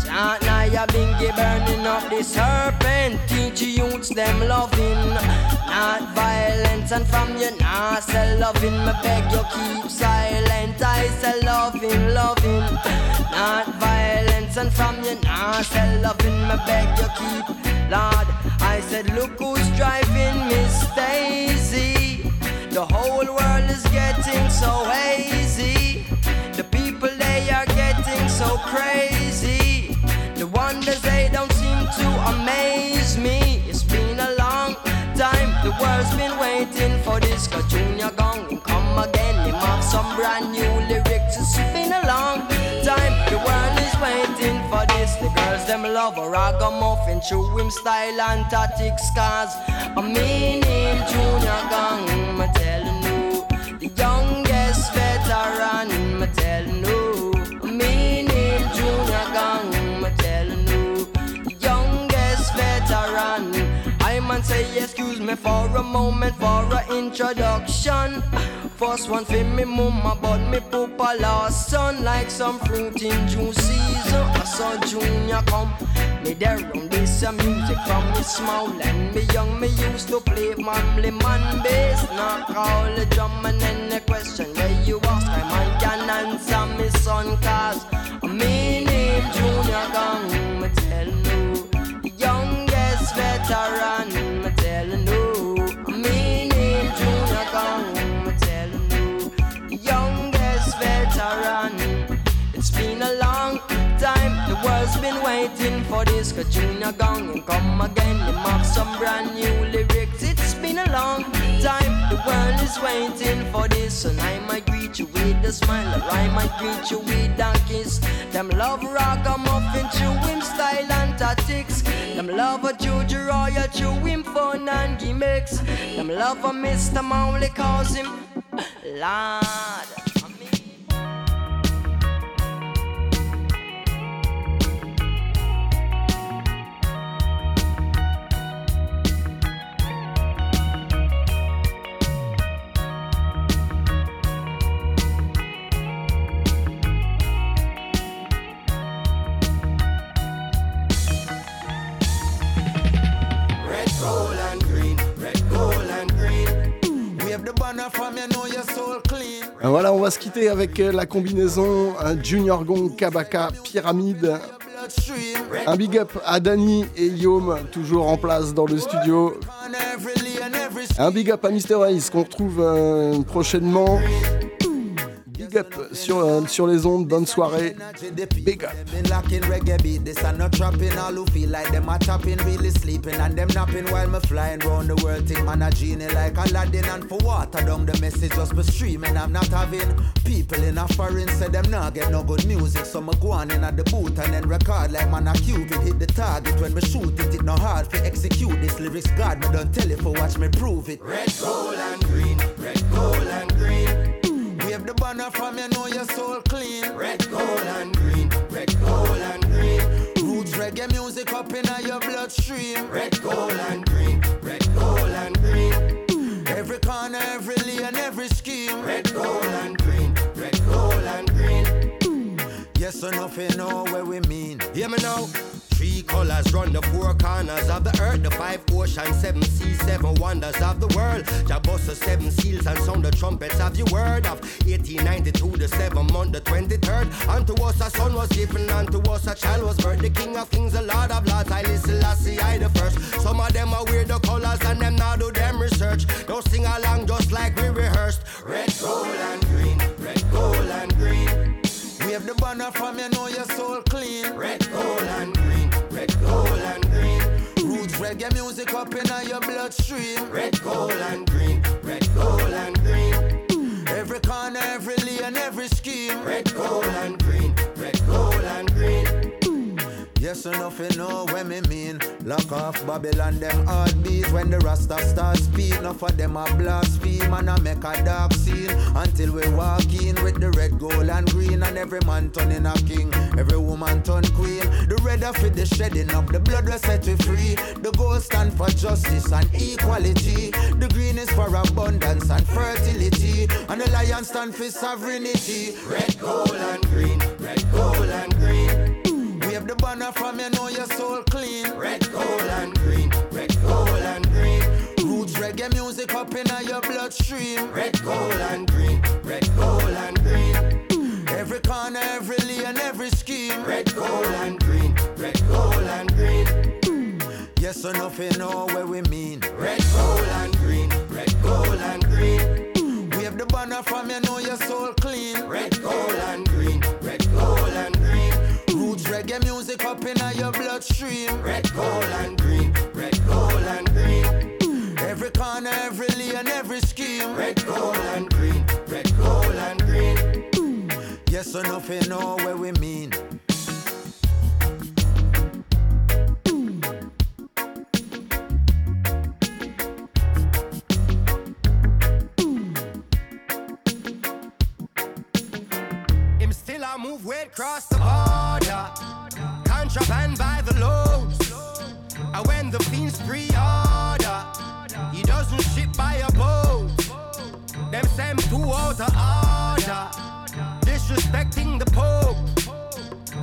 [SPEAKER 35] Chant now ya bingy burning up the serpent. Teach youths them loving, not violence. And from you nah say loving, me beg you keep silent. I say loving, loving, not violence. And from you nah say loving, me beg you keep. Lord, I said look who's driving Miss Daisy. The whole world is getting so hazy. The people they are getting so crazy. Wonders they don't seem to amaze me. It's been a long time. The world's been waiting for this. Cause Junior Gong come again. Him have some brand new lyrics. It's been a long time. The world is waiting for this. The girls them love a ragamuffin. True him style and tactics. Cause I mean him Junior Gong. Me telling you. The youngest veteran. Me telling you. Me for a moment for a introduction. First one for me mama, but me papa lost son like some fruit in June season. I saw Junior come. Me there on this some music from me small and me young. Me used to play family man bass, not call the drum and then the question where you ask, I man can answer me son cause me name Junior Gong. Me tell you, youngest veteran. Waiting for this. Junior Gong and come again, him have some brand new lyrics. It's been a long time, the world is waiting for this. And I might greet you with a smile, or I might greet you with a kiss. Them love ragamuffin, chewing style and tactics. Them love a Juju Royal, chewing fun and gimmicks. Them love a Mr. Marley, cause him Lord.
[SPEAKER 3] Voilà, on va se quitter avec euh, la combinaison Junior Gong Kabaka Pyramide. Un big up à Dani et Yom, toujours en place dans le studio. Un big up à Mr. Ace qu'on retrouve euh, prochainement. Big big up sur, euh, sur les ondes, bonne soirée. Big up.
[SPEAKER 9] Been locking reggae beat, this and not trapping. All who feel like them are tapping, really sleeping and them napping while me flying round the world. Think man a genie like Aladdin and for water down the message just be streaming. I'm not having people in a foreign say them not get no good music, so me go on in at the booth and then record like man a cupid hit the target when me shoot it. It no hard to execute this lyrics. God me don't tell it for watch me prove it.
[SPEAKER 7] Red, gold, and green. Red, gold, and green.
[SPEAKER 9] Wave the banner from you know your soul clean.
[SPEAKER 7] Red, gold, and green. Red, gold, and green.
[SPEAKER 9] Roots reggae music up in your bloodstream.
[SPEAKER 7] Red, gold, and green. Red, gold, and green.
[SPEAKER 9] Every corner, every lane, every scheme.
[SPEAKER 7] Red, gold, and green.
[SPEAKER 9] Yes or nothing know where we mean.
[SPEAKER 7] Hear me now. Three colors run the four corners of the earth, the five oceans, seven seas, seven wonders of the world. Jabossa, seven seals, and sound the trumpets of your word of 1892, the seventh month, the 23rd. Unto us a son was given, unto us a child was birthed. The king of kings, the lord of lords, I listen, I see, I the first. Some of them are weird, the colors, and them now do them research. Don't sing along just like we rehearsed. Red, gold, and green,
[SPEAKER 9] Wave the banner from you know your soul clean.
[SPEAKER 7] Red, gold, and green, red, gold, and green.
[SPEAKER 9] Roots reggae music up in your bloodstream.
[SPEAKER 7] Red, gold, and green, red, gold, and green.
[SPEAKER 9] Every corner, every lane, every scheme.
[SPEAKER 7] Red, gold, and green,
[SPEAKER 9] Yes or nothing know what me mean. Lock off Babylon, them heartbeats when the Rasta start speak. Enough of them a blaspheme and I make a dark scene until we walk in with the red, gold, and green. And every man turning a king, every woman turn queen. The red of it, the shedding up, the blood will set we free. The gold stand for justice and equality. The green is for abundance and fertility. And the lion stand for sovereignty.
[SPEAKER 7] Red, gold, and green, red, gold, and green.
[SPEAKER 9] The banner from you know your soul clean.
[SPEAKER 7] Red, gold, and green, red, gold, and green.
[SPEAKER 9] Roots reggae music up in your bloodstream.
[SPEAKER 7] Red, gold, and green, red, gold, and green.
[SPEAKER 9] Every corner, every lane, every scheme.
[SPEAKER 7] Red, gold, and green, red, gold, and green.
[SPEAKER 9] Yes or nothing know where we mean.
[SPEAKER 7] Red, gold, and green, red, gold, and green.
[SPEAKER 9] Wave the banner from you know your soul clean.
[SPEAKER 7] Red, gold, and green, red, gold, and green.
[SPEAKER 9] Reggae music up in your bloodstream.
[SPEAKER 7] Red, gold, and green, red, gold, and green.
[SPEAKER 9] Every corner, every lane, every scheme.
[SPEAKER 7] Red, gold, and green, red, gold, and green.
[SPEAKER 9] Yes or nothing know where we mean.
[SPEAKER 7] Still a move weight cross the border. Contraband by the loads. And when the fiends pre-order, he doesn't ship by a boat. Them send two out of order. Disrespecting the Pope.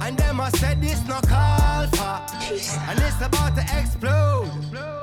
[SPEAKER 7] And them I said this no call for. And it's about to explode.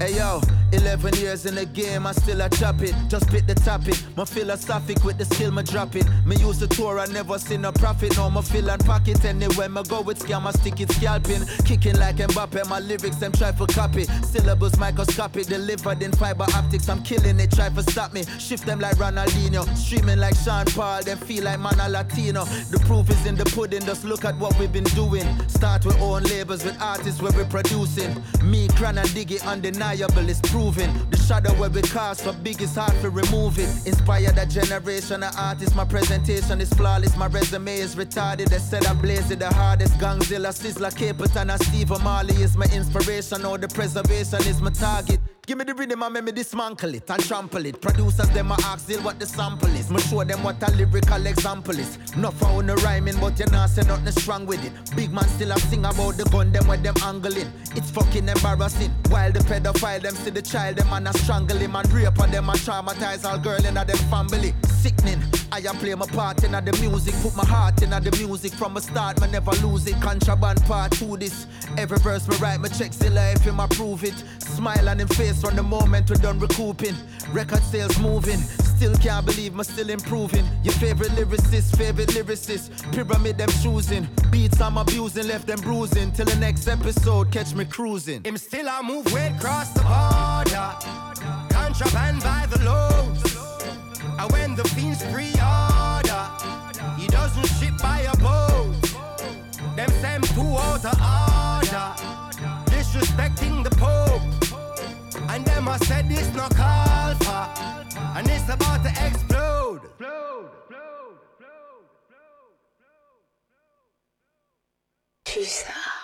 [SPEAKER 9] Hey yo, 11 years in the game, I still a chop it. Just pick the topic. My philosophic with the skill, my drop it. Me use the tour, I never seen a profit. No, my fill and pocket. Anywhere me go with scam, I stick it scalping. Kicking like Mbappe, my lyrics, them try for copy. Syllables microscopic, delivered in fiber optics. I'm killing it, try for stop me. Shift them like Ronaldinho, streaming like Sean Paul. then feel like man a Latino. The proof is in the pudding, just look at what we've been doing. Start with own labels, with artists where we're producing. Me, Cran and Diggy, undeniable, it's proven. The shadow where we cast for big is hard to remove it. Inspired a generation of artists, my presentation is flawless, my resume is retarded. They said I blaze it the hardest. Gangzilla, Sizzla, Capleton, and Steve Marley is my inspiration. All the preservation is my target. Give me the rhythm and make me dismantle it and trample it. Producers them a ask still what the sample is. Me show them what a lyrical example is. Not for the rhyming, but you not say nothing strong with it. Big man still a sing about the gun, them with them angling. It's fucking embarrassing. While the pedophile them see the child, them and a strangle him and rape on them and traumatize all girl in a them family. Sickening. I am play my part in the music, put my heart in the music from the start, me never lose it. Contraband part to this. Every verse me write, my check still life, him approve it. Smile on him face from the moment we're done recouping. Record sales moving. Still can't believe me still improving. Your favorite lyricist, favorite lyricist. Pyramid them choosing. Beats I'm abusing, left them bruising. Till the next episode, catch me cruising.
[SPEAKER 7] Him still I move way across the border. Contraband by the loads. And when the fiends pre-order, he doesn't ship by a boat. Them send two out of a said this no call for, and it's about to explode.
[SPEAKER 36] Pulsar.